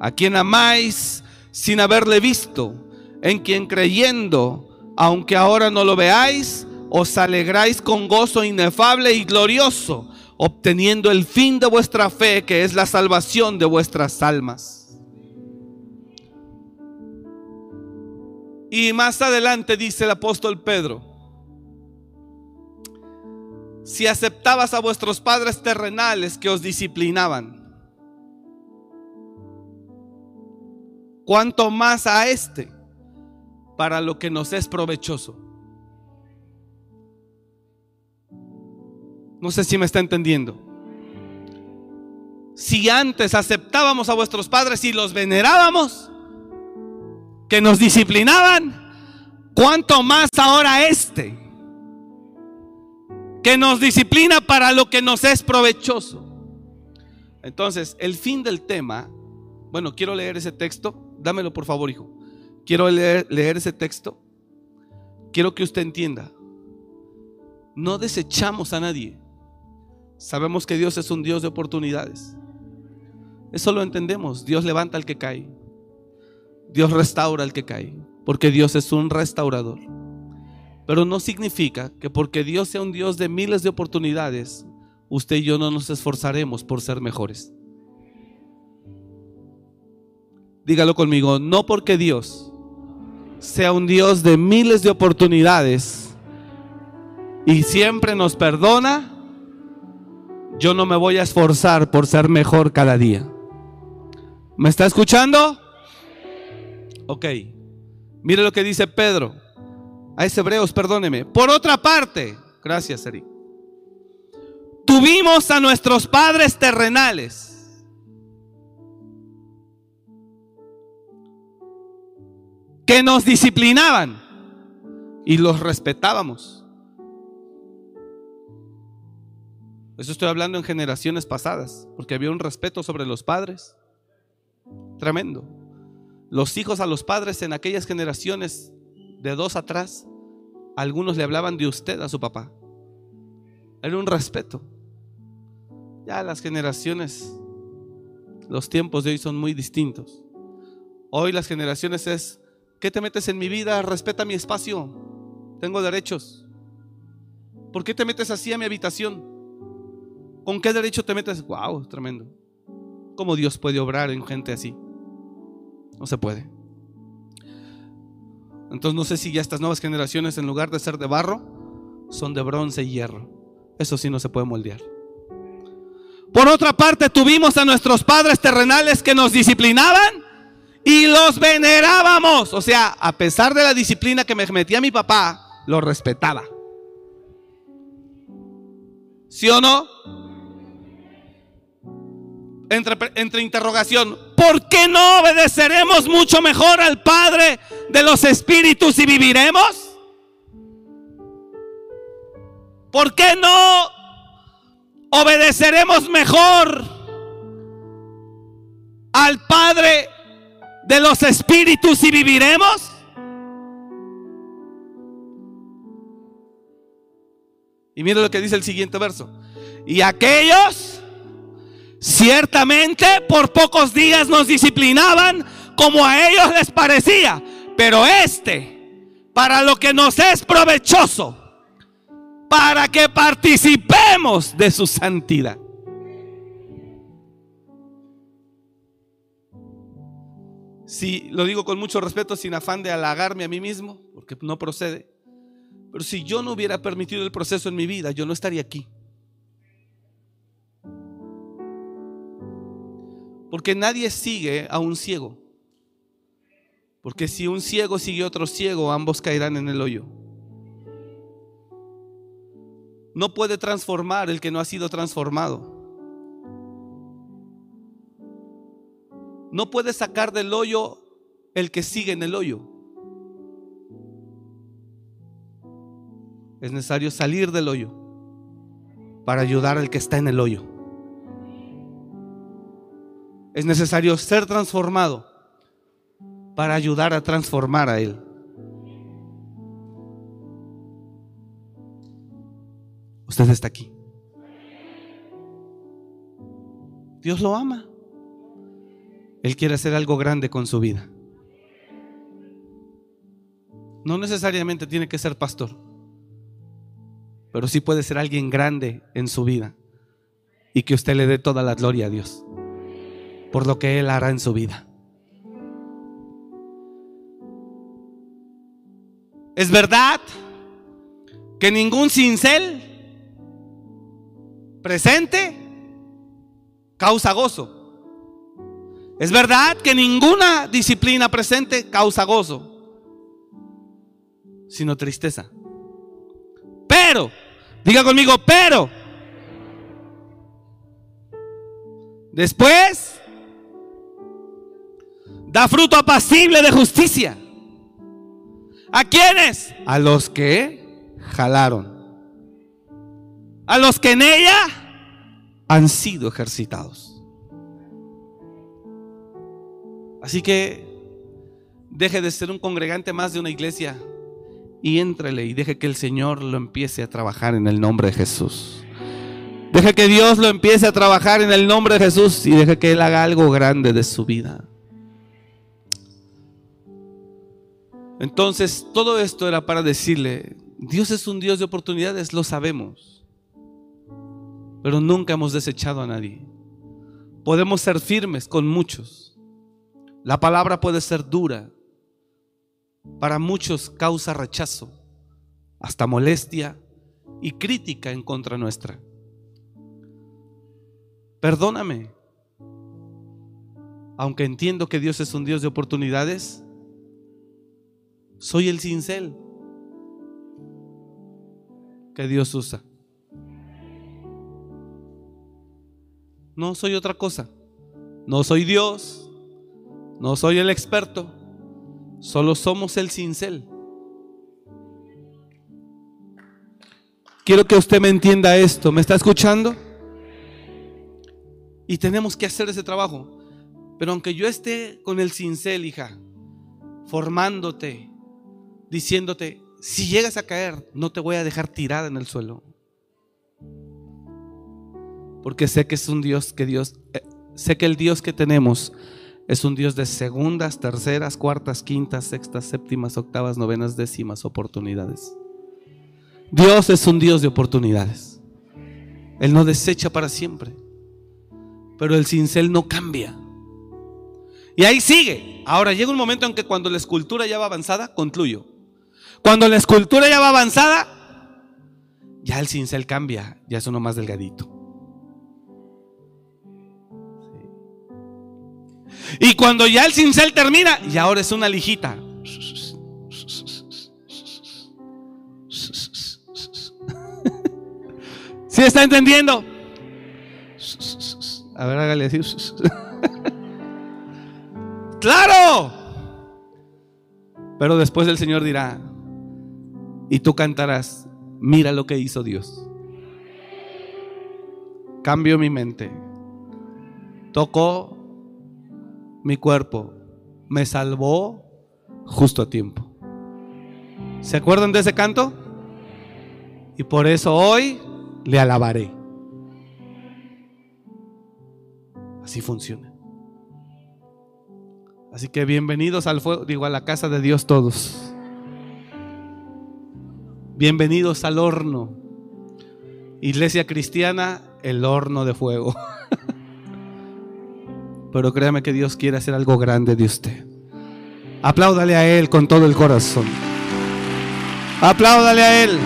Speaker 2: a quien amáis sin haberle visto, en quien creyendo, aunque ahora no lo veáis, os alegráis con gozo inefable y glorioso, obteniendo el fin de vuestra fe, que es la salvación de vuestras almas. Y más adelante dice el apóstol Pedro, si aceptabas a vuestros padres terrenales que os disciplinaban, cuanto más a este, para lo que nos es provechoso. No sé si me está entendiendo. Si antes aceptábamos a vuestros padres y los venerábamos, que nos disciplinaban, cuanto más ahora este, que nos disciplina para lo que nos es provechoso. Entonces, el fin del tema, bueno, quiero leer ese texto Dámelo por favor, hijo. Quiero leer, ese texto. Quiero que usted entienda. No desechamos a nadie. Sabemos que Dios es un Dios de oportunidades. Eso lo entendemos. Dios levanta al que cae. Dios restaura al que cae. Porque Dios es un restaurador. Pero no significa que porque Dios sea un Dios de miles de oportunidades, usted y yo no nos esforzaremos por ser mejores. Dígalo conmigo, no porque Dios sea un Dios de miles de oportunidades, y siempre nos perdona, yo no me voy a esforzar por ser mejor cada día. ¿Me está escuchando? Ok. Mire lo que dice Pedro. A ese hebreos, perdóneme. Por otra parte, gracias, Eric. Tuvimos a nuestros padres terrenales. Que nos disciplinaban y los respetábamos. Eso estoy hablando en generaciones pasadas, porque había un respeto sobre los padres. Tremendo. Los hijos a los padres en aquellas generaciones de dos atrás, algunos le hablaban de usted a su papá. Era un respeto. Ya las generaciones, los tiempos de hoy son muy distintos. Hoy las generaciones es, ¿qué te metes en mi vida? Respeta mi espacio. Tengo derechos. ¿Por qué te metes así a mi habitación? ¿Con qué derecho te metes? Wow, tremendo. ¿Cómo Dios puede obrar en gente así? No se puede. Entonces no sé si ya estas nuevas generaciones en lugar de ser de barro, son de bronce y hierro. Eso sí no se puede moldear. Por otra parte, tuvimos a nuestros padres terrenales que nos disciplinaban y los venerábamos. O sea, a pesar de la disciplina que me metía mi papá, lo respetaba. ¿Sí o no? Entre, entre, interrogación, ¿por qué no obedeceremos mucho mejor al Padre de los Espíritus y viviremos? ¿Por qué no obedeceremos mejor al Padre de los Espíritus y viviremos? Y mira lo que dice el siguiente verso. Y aquellos ciertamente por pocos días nos disciplinaban como a ellos les parecía, pero este, para lo que nos es provechoso, para que participemos de su santidad. Si lo digo con mucho respeto, sin afán de halagarme a mí mismo, porque no procede. Pero si yo no hubiera permitido el proceso en mi vida, yo no estaría aquí. Porque nadie sigue a un ciego. Porque si un ciego sigue a otro ciego, ambos caerán en el hoyo. No puede transformar el que no ha sido transformado. No puede sacar del hoyo el que sigue en el hoyo. Es necesario salir del hoyo para ayudar al que está en el hoyo. Es necesario ser transformado para ayudar a transformar a Él. Usted está aquí. Dios lo ama. Él quiere hacer algo grande con su vida. No necesariamente tiene que ser pastor, pero sí puede ser alguien grande en su vida y que usted le dé toda la gloria a Dios por lo que Él hará en su vida. Es verdad que ningún cincel presente causa gozo. Es verdad que ninguna disciplina presente causa gozo, sino tristeza. Pero, diga conmigo, pero, después da fruto apacible de justicia. ¿A quiénes? A los que jalaron. A los que en ella han sido ejercitados. Así que deje de ser un congregante más de una iglesia y éntrele y deje que el Señor lo empiece a trabajar en el nombre de Jesús. Deje que Dios lo empiece a trabajar en el nombre de Jesús y deje que Él haga algo grande de su vida. Entonces, todo esto era para decirle, Dios es un Dios de oportunidades, lo sabemos, pero nunca hemos desechado a nadie. Podemos ser firmes con muchos. La palabra puede ser dura. Para muchos causa rechazo, hasta molestia y crítica en contra nuestra. Perdóname. Aunque entiendo que Dios es un Dios de oportunidades, soy el cincel que Dios usa. No soy otra cosa. No soy Dios. No soy el experto. Solo somos el cincel. Quiero que usted me entienda esto. ¿Me está escuchando? Y tenemos que hacer ese trabajo. Pero aunque yo esté con el cincel, hija, formándote, diciéndote, si llegas a caer, no te voy a dejar tirada en el suelo. Porque sé que es un Dios que Dios, eh, sé que el Dios que tenemos es un Dios de segundas, terceras, cuartas, quintas, sextas, séptimas, octavas, novenas, décimas oportunidades. Dios es un Dios de oportunidades. Él no desecha para siempre. Pero el cincel no cambia. Y ahí sigue. Ahora llega un momento en que cuando la escultura ya va avanzada, concluyo. Cuando la escultura ya va avanzada, ya el cincel cambia, ya es uno más delgadito. Y cuando ya el cincel termina, y ahora es una lijita. ¿Sí está entendiendo? A ver, hágale así. ¡Claro! Pero después el Señor dirá, y tú cantarás, mira lo que hizo Dios. Cambio mi mente. Tocó mi cuerpo. Me salvó justo a tiempo. ¿Se acuerdan de ese canto? Y por eso hoy le alabaré. Así funciona. Así que bienvenidos al fuego, digo, a la casa de Dios todos. Bienvenidos al horno. Iglesia cristiana, el horno de fuego. Pero créame que Dios quiere hacer algo grande de usted. Apláudale a Él con todo el corazón. Apláudale a Él.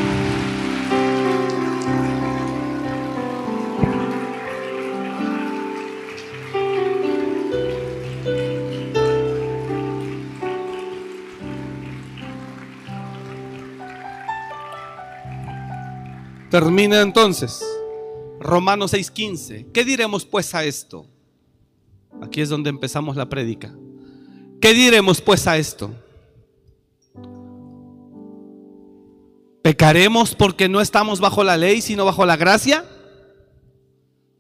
Speaker 2: Termina entonces. Romanos 6:15. ¿Qué diremos pues a esto? Aquí es donde empezamos la prédica. ¿Qué diremos pues a esto? ¿Pecaremos porque no estamos bajo la ley, sino bajo la gracia?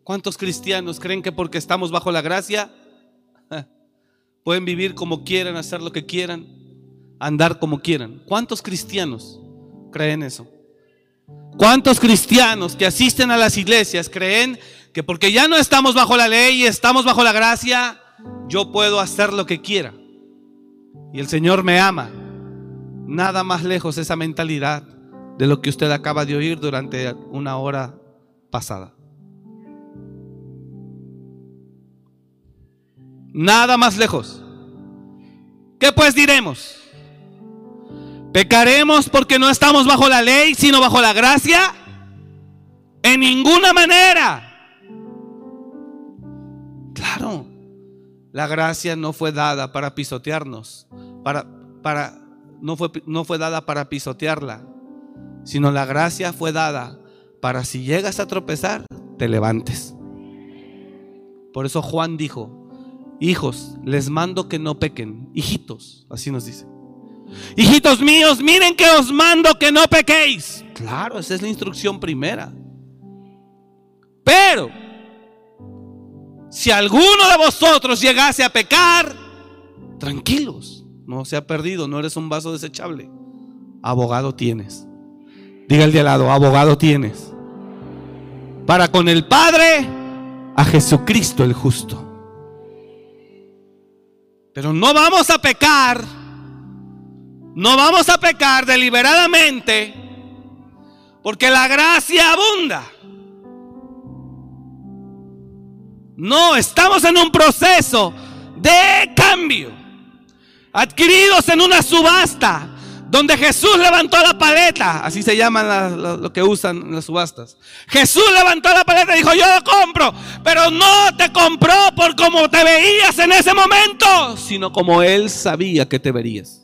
Speaker 2: ¿Cuántos cristianos creen que porque estamos bajo la gracia pueden vivir como quieran, hacer lo que quieran, andar como quieran? ¿Cuántos cristianos creen eso? ¿Cuántos cristianos que asisten a las iglesias creen que porque ya no estamos bajo la ley y estamos bajo la gracia, yo puedo hacer lo que quiera? Y el Señor me ama. Nada más lejos esa mentalidad de lo que usted acaba de oír durante una hora pasada. Nada más lejos. ¿Qué pues diremos? ¿Pecaremos porque no estamos bajo la ley, sino bajo la gracia? En ninguna manera. Claro, la gracia no fue dada para pisotearnos, para, para, no, fue, no fue dada para pisotearla, sino la gracia fue dada para si llegas a tropezar, te levantes. Por eso Juan dijo, hijos, les mando que no pequen, hijitos, así nos dice. Hijitos míos, miren que os mando que no pequéis. Claro, esa es la instrucción primera. Pero, si alguno de vosotros llegase a pecar, tranquilos, no se ha perdido, no eres un vaso desechable. Abogado tienes. Diga el de al lado, abogado tienes. Para con el Padre, a Jesucristo el justo. Pero no vamos a pecar no vamos a pecar deliberadamente porque la gracia abunda. No, estamos en un proceso de cambio, adquiridos en una subasta, donde Jesús levantó la paleta, así se llaman lo que usan las subastas. Jesús levantó la paleta y dijo, yo lo compro, pero no te compró por como te veías en ese momento, sino como Él sabía que te verías.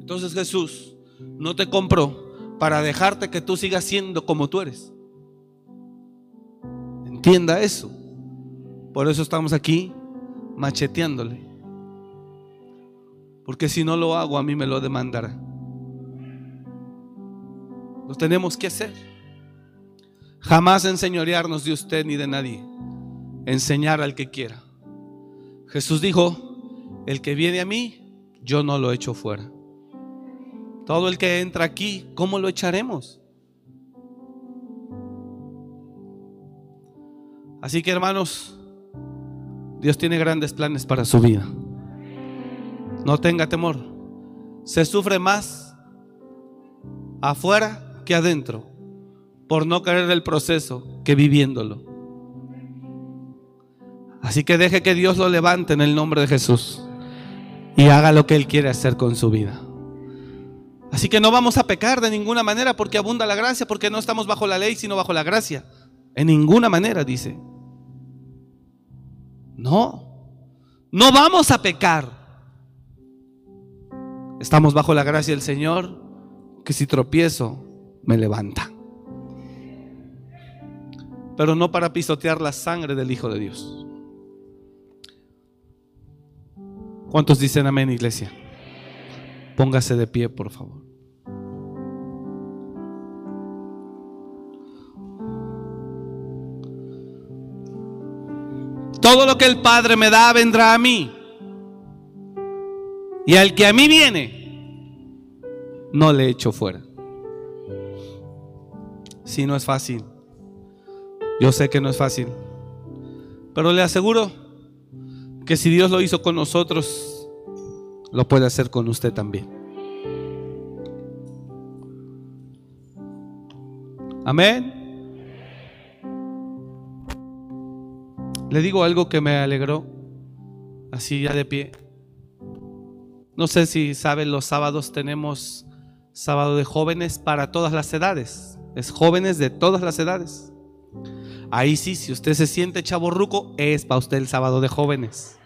Speaker 2: Entonces Jesús no te compró para dejarte que tú sigas siendo como tú eres. Entienda eso. Por eso estamos aquí macheteándole. Porque si no lo hago, a mí me lo demandará. Lo tenemos que hacer. Jamás enseñorearnos de usted ni de nadie. Enseñar al que quiera. Jesús dijo, el que viene a mí, yo no lo echo fuera. Todo el que entra aquí, ¿cómo lo echaremos? Así que hermanos, Dios tiene grandes planes para su vida. No tenga temor. Se sufre más afuera que adentro por no querer el proceso que viviéndolo. Así que deje que Dios lo levante en el nombre de Jesús y haga lo que Él quiere hacer con su vida. Así que no vamos a pecar de ninguna manera porque abunda la gracia, porque no estamos bajo la ley, sino bajo la gracia. En ninguna manera, dice. No, no vamos a pecar. Estamos bajo la gracia del Señor, que si tropiezo, me levanta. Pero no para pisotear la sangre del Hijo de Dios. ¿Cuántos dicen amén, iglesia? Póngase de pie, por favor. Todo lo que el Padre me da vendrá a mí. Y al que a mí viene, no le echo fuera. Si no es fácil. Yo sé que no es fácil. Pero le aseguro que si Dios lo hizo con nosotros, lo puede hacer con usted también. Amén. Le digo algo que me alegró, así ya de pie. No sé si saben, los sábados tenemos sábado de jóvenes para todas las edades. Es jóvenes de todas las edades. Ahí sí, si usted se siente chaborruco, es para usted el sábado de jóvenes.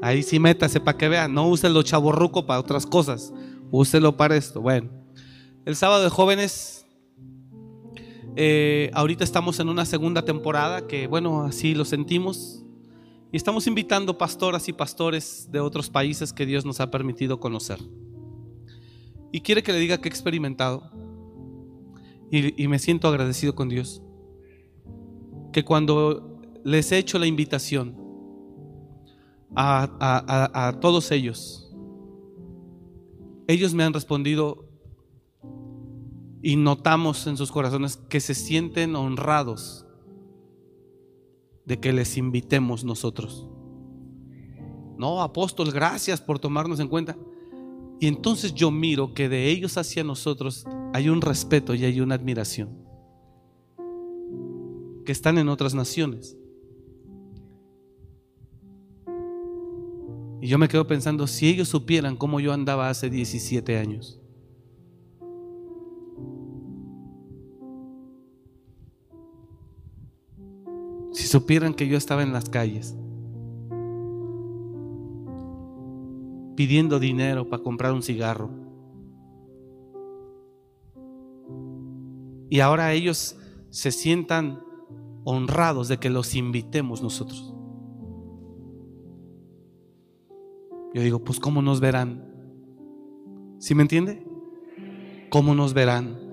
Speaker 2: Ahí sí métase para que vean. No use lo chaborruco para otras cosas. Úselo para esto. Bueno, el sábado de jóvenes, eh, ahorita estamos en una segunda temporada que, bueno, así lo sentimos. Y estamos invitando pastoras y pastores de otros países que Dios nos ha permitido conocer. Y quiere que le diga que he experimentado. Y, me siento agradecido con Dios. Que cuando les he hecho la invitación a, a todos ellos, ellos me han respondido y notamos en sus corazones que se sienten honrados de que les invitemos nosotros. No, apóstol, gracias por tomarnos en cuenta. Y entonces yo miro que de ellos hacia nosotros hay un respeto y hay una admiración que están en otras naciones. Y yo me quedo pensando, si ellos supieran cómo yo andaba hace 17 años. Si supieran que yo estaba en las calles pidiendo dinero para comprar un cigarro. Y ahora ellos se sientan honrados de que los invitemos nosotros. Yo digo, pues ¿cómo nos verán? ¿Sí me entiende? ¿Cómo nos verán?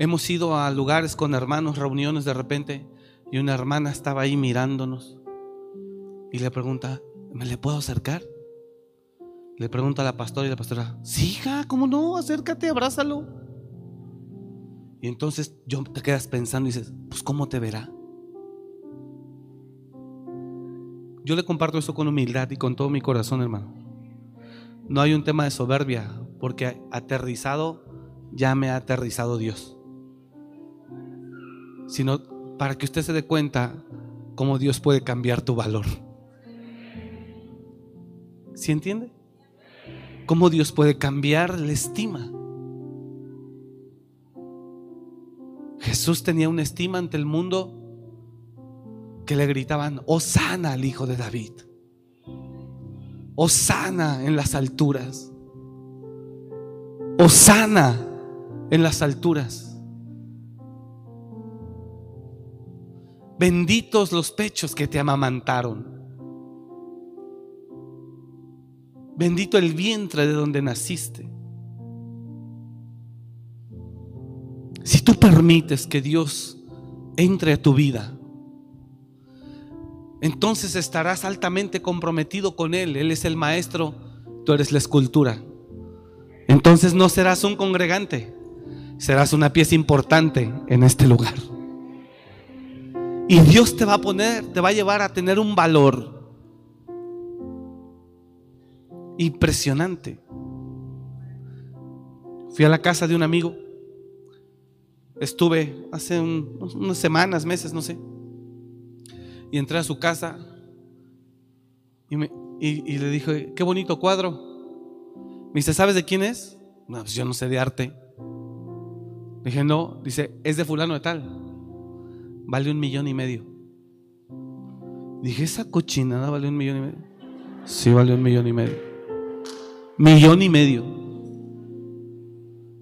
Speaker 2: Hemos ido a lugares con hermanos, reuniones de repente, y una hermana estaba ahí mirándonos y le pregunta, ¿me le puedo acercar? Le pregunta a la pastora y la pastora, sí, hija, ¿cómo no? Acércate, abrázalo. Y entonces yo te quedas pensando y dices, pues ¿cómo te verá? Yo le comparto eso con humildad y con todo mi corazón, hermano. No hay un tema de soberbia, porque aterrizado ya me ha aterrizado Dios sino para que usted se dé cuenta cómo Dios puede cambiar tu valor. ¿Sí entiende? ¿Cómo Dios puede cambiar la estima? Jesús tenía una estima ante el mundo que le gritaban, Osana al hijo de David. Osana en las alturas. Osana en las alturas. Benditos los pechos que te amamantaron. Bendito el vientre de donde naciste. Si tú permites que Dios entre a tu vida, entonces estarás altamente comprometido con Él. Él es el maestro, tú eres la escultura. Entonces no serás un congregante, serás una pieza importante en este lugar. Y Dios te va a poner, te va a llevar a tener un valor impresionante. Fui a la casa de un amigo Estuve hace unas semanas, meses, no sé. Y entré a su casa y, le dije, qué bonito cuadro. Me dice, ¿sabes de quién es? Pues yo no sé de arte. dije, no, dice, es de fulano de tal. Vale un millón y medio. Dije, ¿esa cochinada vale un millón y medio? Sí, vale un millón y medio. Millón y medio.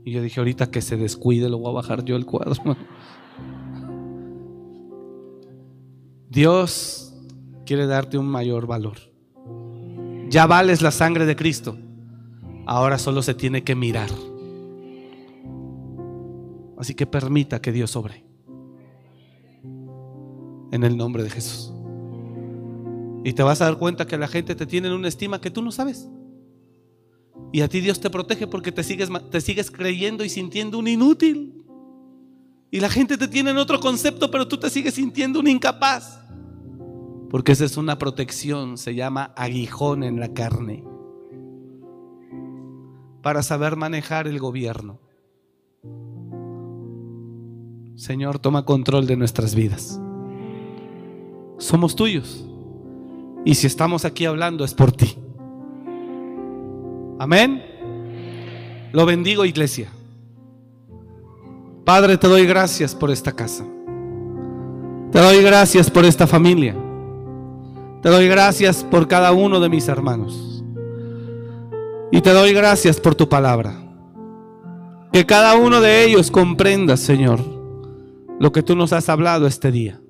Speaker 2: Y yo dije, ahorita que se descuide, lo voy a bajar yo el cuadro. Dios quiere darte un mayor valor. Ya vales la sangre de Cristo. Ahora solo se tiene que mirar. Así que permita que Dios sobre. En el nombre de Jesús. Y te vas a dar cuenta que la gente te tiene en una estima que tú no sabes. Y a ti Dios te protege porque te sigues, te sigues creyendo y sintiendo un inútil. Y la gente te tiene en otro concepto, pero tú te sigues sintiendo un incapaz. Porque esa es una protección, se llama aguijón en la carne. Para saber manejar el gobierno. Señor, toma control de nuestras vidas. Somos tuyos. Y si estamos aquí hablando es por ti. Amén. Lo bendigo, iglesia. Padre, te doy gracias por esta casa. Te doy gracias por esta familia. Te doy gracias por cada uno de mis hermanos. Y te doy gracias por tu palabra. Que cada uno de ellos comprenda, Señor, lo que tú nos has hablado este día.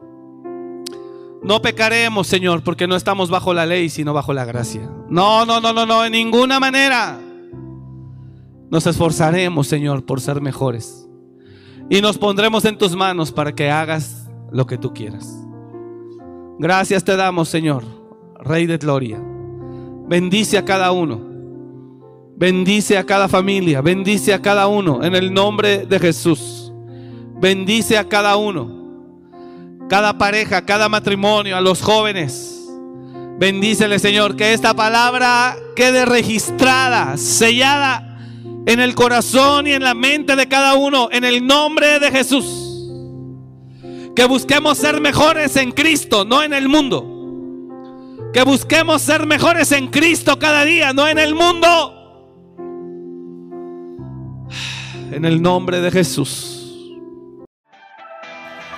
Speaker 2: No pecaremos, Señor, porque no estamos bajo la ley, sino bajo la gracia. No, no, no, no, no, en ninguna manera. Nos esforzaremos, Señor, por ser mejores. Y nos pondremos en tus manos para que hagas lo que tú quieras. Gracias te damos, Señor, Rey de Gloria. Bendice a cada uno. Bendice a cada familia. Bendice a cada uno en el nombre de Jesús. Bendice a cada uno cada pareja, cada matrimonio, a los jóvenes. Bendícele, Señor, que esta palabra quede registrada, sellada en el corazón y en la mente de cada uno, en el nombre de Jesús. Que busquemos ser mejores en Cristo, no en el mundo. Que busquemos ser mejores en Cristo cada día, no en el mundo. En el nombre de Jesús.